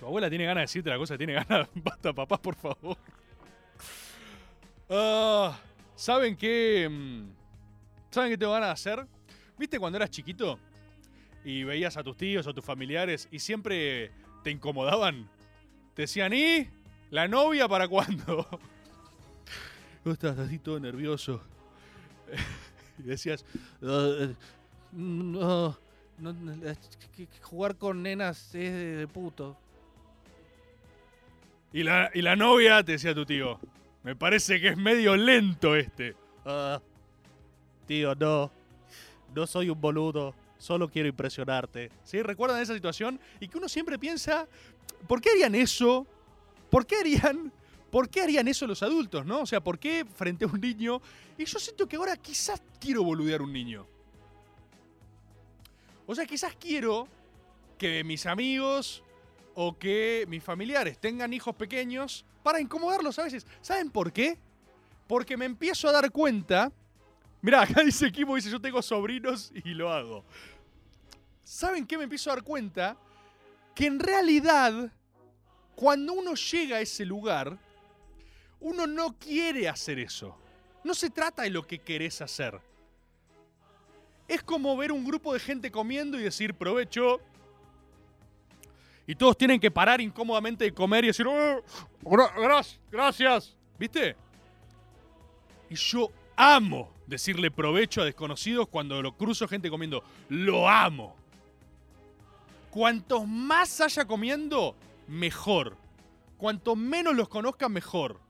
Tu abuela tiene ganas de decirte la cosa, tiene ganas. <laughs> Basta, papá, por favor. Ah, ¿Saben qué? mm, ¿Saben qué tengo ganas de hacer? ¿Viste cuando eras chiquito y veías a tus tíos o tus familiares y siempre te incomodaban? Te decían, ¿y? ¿La novia para cuándo? <laughs> Vos estabas así todo nervioso. <laughs> y decías, "Ah, no, no, no, eh, que jugar con nenas es de puto. Y la, y la novia te decía tu tío, me parece que es medio lento este. "Ah, tío, no. No soy un boludo. Solo quiero impresionarte. ¿Sí? ¿Recuerdan esa situación? Y que uno siempre piensa, ¿por qué harían eso? ¿Por qué harían? ¿Por qué harían eso los adultos, no? O sea, ¿por qué frente a un niño? Y yo siento que ahora quizás quiero boludear un niño. O sea, quizás quiero que mis amigos o que mis familiares tengan hijos pequeños para incomodarlos a veces. ¿Saben por qué? Porque me empiezo a dar cuenta. Mirá, acá <laughs> dice Kimo, dice yo tengo sobrinos y lo hago. ¿Saben qué me empiezo a dar cuenta? Que en realidad, cuando uno llega a ese lugar, uno no quiere hacer eso. No se trata de lo que querés hacer. Es como ver un grupo de gente comiendo y decir provecho. Y todos tienen que parar incómodamente de comer y decir, "Oh, gra- gra- gracias, ¿viste? Y yo amo decirle provecho a desconocidos cuando lo cruzo gente comiendo. Lo amo. Cuantos más haya comiendo, mejor. Cuanto menos los conozcan, mejor.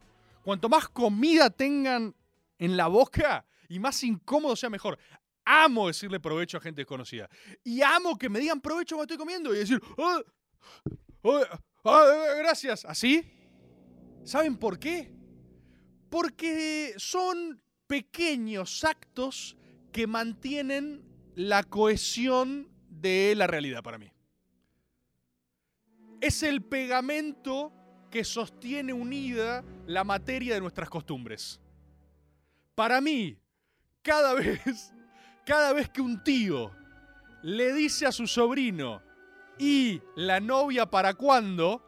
Cuanto más comida tengan en la boca y más incómodo sea, mejor. Amo decirle provecho a gente desconocida. Y amo que me digan provecho cuando estoy comiendo y decir, "Ah, ah, gracias. ¿Así? ¿Saben por qué? Porque son pequeños actos que mantienen la cohesión de la realidad para mí. Es el pegamento que sostiene unida la materia de nuestras costumbres. Para mí, cada <laughs> vez, cada vez que un tío le dice a su sobrino y la novia para cuándo,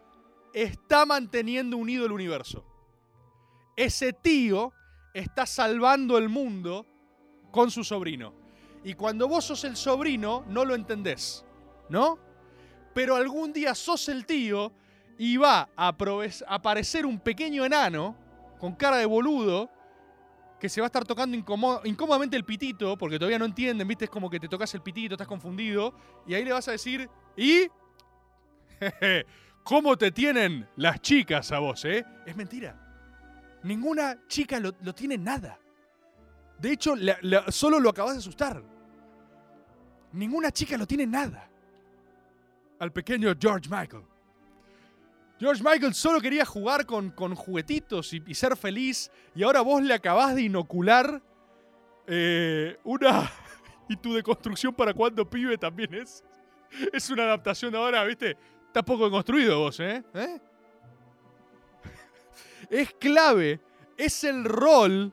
está manteniendo unido el universo. Ese tío está salvando el mundo con su sobrino. Y cuando vos sos el sobrino, no lo entendés, ¿no? Pero algún día sos el tío y va a aparecer un pequeño enano con cara de boludo que se va a estar tocando incómo- incómodamente el pitito, porque todavía no entienden, ¿viste? Es como que te tocas el pitito, estás confundido, y ahí le vas a decir, ¿y? <laughs> ¿Cómo te tienen las chicas a vos, eh? Es mentira. Ninguna chica lo, tiene nada. De hecho, solo lo acabas de asustar. Ninguna chica lo tiene nada. Al pequeño George Michael. George Michael solo quería jugar con, con juguetitos y, y ser feliz. Y ahora vos le acabás de inocular eh, una. <laughs> ¿Y tu deconstrucción para cuando pibe también es? <laughs> Es una adaptación de ahora, ¿viste? Está poco construido vos, ¿eh? ¿Eh? <laughs> Es clave. Es el rol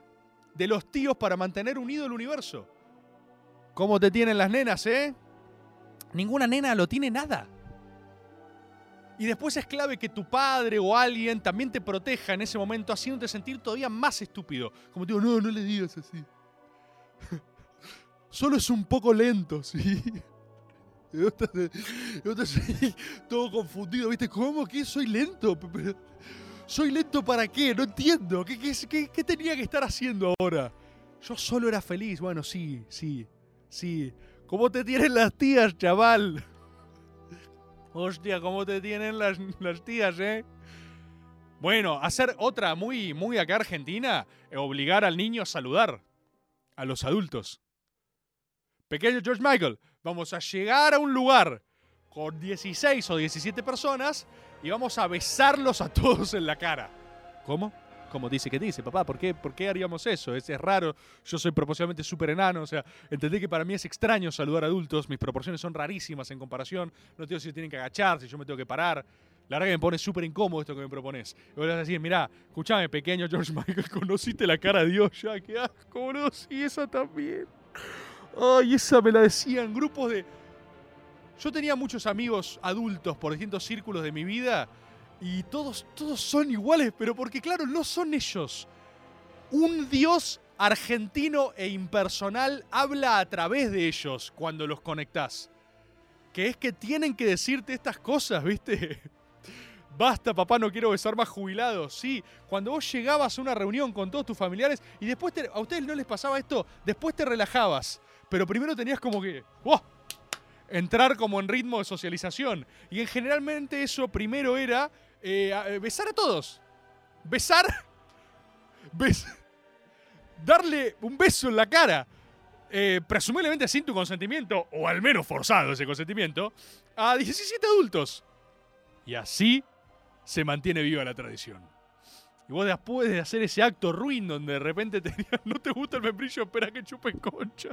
de los tíos para mantener unido el universo. ¿Cómo te tienen las nenas, eh? Ninguna nena lo tiene nada. Y después es clave que tu padre o alguien también te proteja en ese momento, haciéndote sentir todavía más estúpido. Como digo, no, no le digas así. <laughs> Solo es un poco lento, sí. <laughs> Y vos todo confundido, ¿viste? ¿Cómo que soy lento? ¿Soy lento para qué? No entiendo. ¿Qué, tenía que estar haciendo ahora? Yo solo era feliz. Bueno, sí, sí, sí. ¿Cómo te tienen las tías, chaval? Hostia, ¿cómo te tienen las, las tías, eh? Bueno, hacer otra muy, muy acá argentina, obligar al niño a saludar a los adultos. Pequeño George Michael, vamos a llegar a un lugar con 16 o 17 personas y vamos a besarlos a todos en la cara. ¿Cómo? Como dice que dice, papá, ¿por qué, ¿por qué haríamos eso? Es, es raro, yo soy proporcionalmente súper enano, o sea, entendí que para mí es extraño saludar a adultos, mis proporciones son rarísimas en comparación, no tengo si tienen que agachar, si yo me tengo que parar. La verdad que me pone súper incómodo esto que me propones. Y vos le vas a decir, mirá, escuchame, pequeño George Michael, <laughs> conociste la cara de Dios ya, qué asco, boludo, sí, esa también. Ay, esa me la decían, grupos de... Yo tenía muchos amigos adultos por distintos círculos de mi vida y todos, todos son iguales, pero porque claro, no son ellos. Un dios argentino e impersonal habla a través de ellos cuando los conectás. Que es que tienen que decirte estas cosas, ¿viste? <laughs> Basta, papá, no quiero besar más jubilados. Sí, cuando vos llegabas a una reunión con todos tus familiares y después a ustedes no les pasaba esto, después te relajabas. Pero primero tenías como que. ¡wow! entrar como en ritmo de socialización. Y en generalmente eso primero era eh, eh, besar a todos. Besar. <laughs> bes- darle un beso en la cara. eh, presumiblemente sin tu consentimiento, o al menos forzado ese consentimiento, a 17 adultos. Y así se mantiene viva la tradición. Y vos después de hacer ese acto ruin donde de repente <laughs> te digan, no te gusta el membrillo, espera que chupen concha.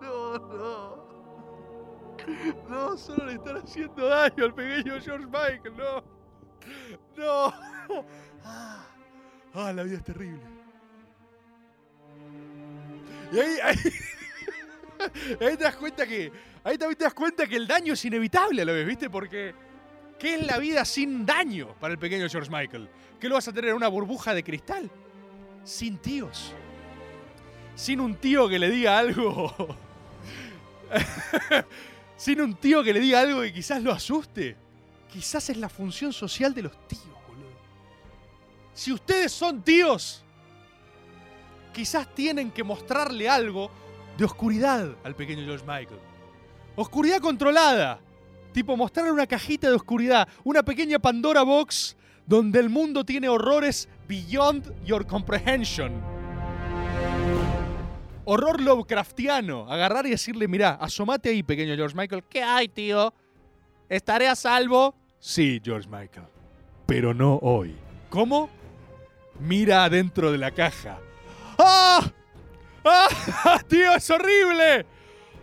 No, no. No, solo le están haciendo daño al pequeño George Michael, no. No. Ah, ah, la vida es terrible. Y ahí, ahí, <laughs> ahí te das cuenta que. Ahí también te das cuenta que el daño es inevitable a la vez, ¿viste? Porque. ¿Qué es la vida sin daño para el pequeño George Michael? ¿Qué lo vas a tener en una burbuja de cristal? Sin tíos. sin un tío que le diga algo. <laughs> sin un tío que le diga algo que quizás lo asuste. Quizás es la función social de los tíos, boludo. Si ustedes son tíos, quizás tienen que mostrarle algo de oscuridad al pequeño George Michael. Oscuridad controlada. Tipo mostrarle una cajita de oscuridad, una pequeña Pandora Box donde el mundo tiene horrores beyond your comprehension. Horror Lovecraftiano. Agarrar y decirle, mirá, asomate ahí, pequeño George Michael. ¿Qué hay, tío? ¿Estaré a salvo? Sí, George Michael. Pero no hoy. ¿Cómo? Mira adentro de la caja. ¡Ah! ¡Ah! <laughs> ¡Tío, es horrible!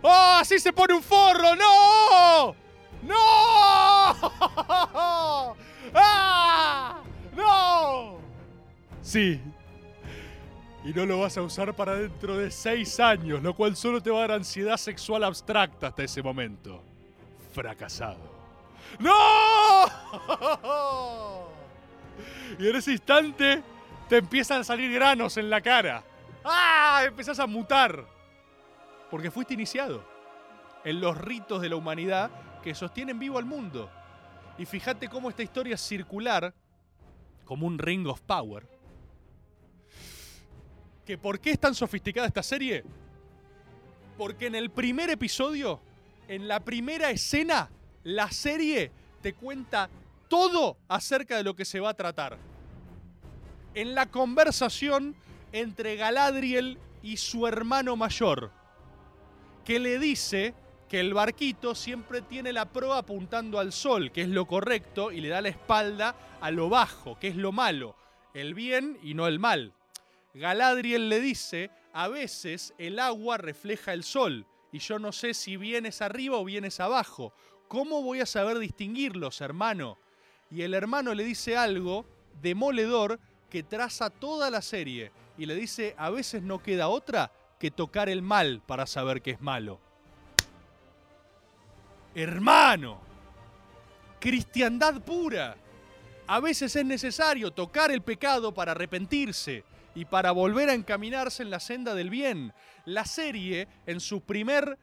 ¡Oh, así se pone un forro! ¡No! ¡No! <laughs> ¡Ah! ¡No! Sí. Y no lo vas a usar para dentro de seis años, lo cual solo te va a dar ansiedad sexual abstracta hasta ese momento. Fracasado. ¡No! <laughs> Y en ese instante te empiezan a salir granos en la cara. ¡Ah! Empezás a mutar. Porque fuiste iniciado en los ritos de la humanidad que sostienen vivo al mundo. Y fíjate cómo esta historia circular, como un ring of power. ¿Que ¿Por qué es tan sofisticada esta serie? Porque en el primer episodio, en la primera escena, la serie te cuenta todo acerca de lo que se va a tratar. En la conversación entre Galadriel y su hermano mayor, que le dice que el barquito siempre tiene la proa apuntando al sol, que es lo correcto, y le da la espalda a lo bajo, que es lo malo, el bien y no el mal. Galadriel le dice, a veces el agua refleja el sol, y yo no sé si vienes arriba o vienes abajo. ¿Cómo voy a saber distinguirlos, hermano? Y el hermano le dice algo demoledor que traza toda la serie, y le dice, a veces no queda otra que tocar el mal para saber que es malo. Hermano, cristiandad pura. A veces es necesario tocar el pecado para arrepentirse y para volver a encaminarse en la senda del bien. La serie, en su primer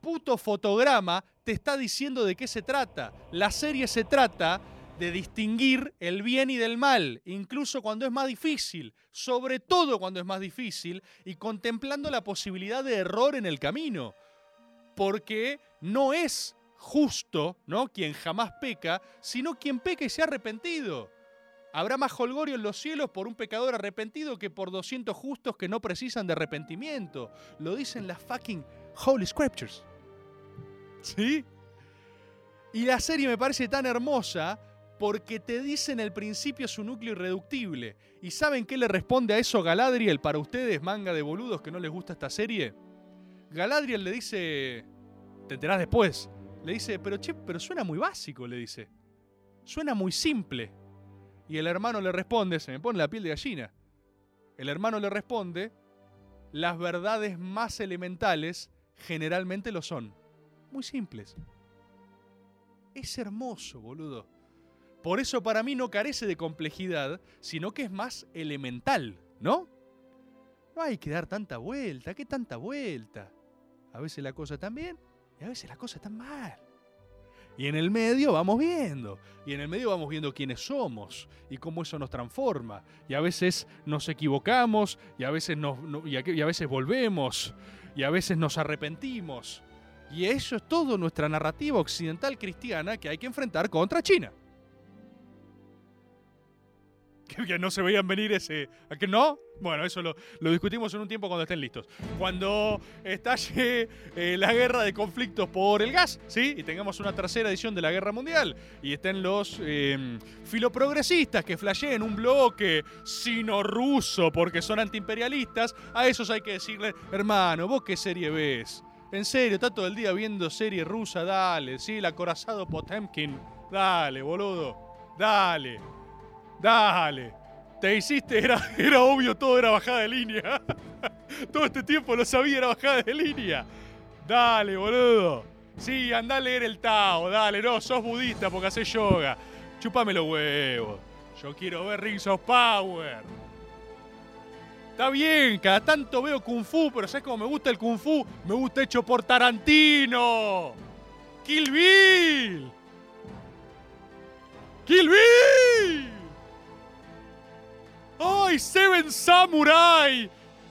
puto fotograma, te está diciendo de qué se trata. La serie se trata de distinguir el bien y del mal, incluso cuando es más difícil, sobre todo cuando es más difícil, y contemplando la posibilidad de error en el camino. Porque no es justo, ¿no? Quien jamás peca, sino quien peca y se ha arrepentido. Habrá más holgorio en los cielos por un pecador arrepentido que por 200 justos que no precisan de arrepentimiento. Lo dicen las fucking Holy Scriptures. ¿Sí? Y la serie me parece tan hermosa porque te dice en el principio su núcleo irreductible. ¿Y saben qué le responde a eso Galadriel para ustedes, manga de boludos que no les gusta esta serie? Galadriel le dice... Te enterás después. Le dice, pero che, pero suena muy básico, le dice. Suena muy simple. Y el hermano le responde, se me pone la piel de gallina. El hermano le responde, las verdades más elementales generalmente lo son. Muy simples. Es hermoso, boludo. Por eso para mí no carece de complejidad, sino que es más elemental, ¿no? No hay que dar tanta vuelta, ¿qué tanta vuelta? A veces la cosa bien y a veces la cosa está mal. Y en el medio vamos viendo. Y en el medio vamos viendo quiénes somos y cómo eso nos transforma. Y a veces nos equivocamos y a veces, nos, y a veces volvemos y a veces nos arrepentimos. Y eso es todo nuestra narrativa occidental cristiana que hay que enfrentar contra China. <laughs> Que, no se veían venir ese... ¿A que no? Bueno, eso lo, lo discutimos en un tiempo cuando estén listos. Cuando estalle eh, la guerra de conflictos por el gas, ¿sí? Y tengamos una tercera edición de la guerra mundial. Y estén los eh, filoprogresistas que flasheen un bloque sino-ruso porque son antiimperialistas. A esos hay que decirle, hermano, ¿vos qué serie ves? En serio, está todo el día viendo serie rusa, dale, ¿sí? El acorazado Potemkin. Dale, boludo. Dale. Dale. Te hiciste, era, era obvio, todo era bajada de línea. <laughs> todo este tiempo lo sabía, era bajada de línea. Dale, boludo. Sí, anda a leer el Tao, dale, no, sos budista porque haces yoga. Chupame los huevos. Yo quiero ver Rings of Power. Está bien, cada tanto veo Kung Fu, pero ¿sabes cómo me gusta el Kung Fu? Me gusta hecho por Tarantino. Kill Bill. Kill Bill. ¡Ay, Seven Samurai!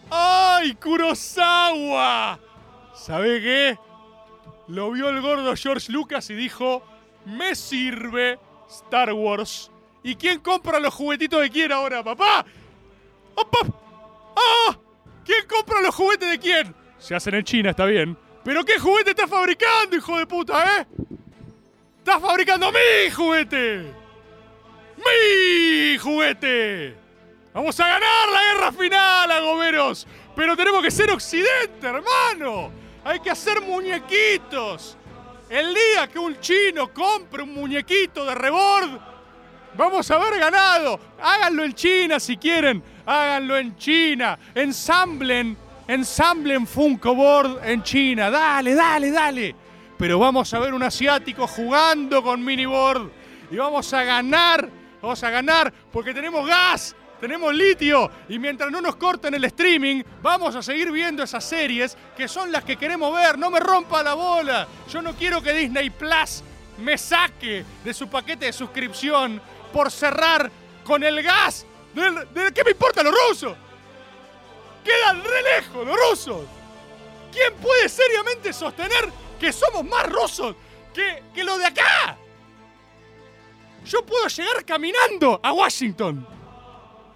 ¡Ay, Kurosawa! ¿Sabe qué? Lo vio el gordo George Lucas y dijo, me sirve Star Wars. ¿Y quién compra los juguetitos de quién ahora, papá? ¡Opa! ¡Ah! ¿Quién compra los juguetes de quién? Se hacen en China, está bien. ¿Pero qué juguete estás fabricando, hijo de puta, eh? ¡Estás fabricando mi juguete! ¡Mi juguete! Vamos a ganar la guerra final, agoberos. Pero tenemos que ser occidente, hermano. Hay que hacer muñequitos. El día que un chino compre un muñequito de rebord, vamos a haber ganado. Háganlo en China si quieren. Háganlo en China. Ensamblen, ensamblen Funko Board en China. Dale, dale, dale. Pero vamos a ver un asiático jugando con miniboard. Y vamos a ganar. Vamos a ganar porque tenemos gas tenemos litio y mientras no nos corten el streaming, vamos a seguir viendo esas series que son las que queremos ver. No me rompa la bola. Yo no quiero que Disney Plus me saque de su paquete de suscripción por cerrar con el gas. Del- ¿Qué me importa los rusos? Quedan re lejos los rusos. ¿Quién puede seriamente sostener que somos más rusos que, que los de acá? Yo puedo llegar caminando a Washington.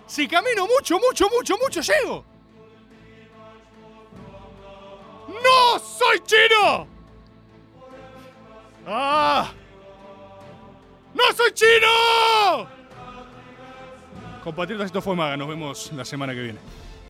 Si camino mucho, mucho, mucho, mucho, llego. ¡No soy chino! ¡Ah! ¡No soy chino! Compatriotas, esto fue Maga. Nos vemos la semana que viene.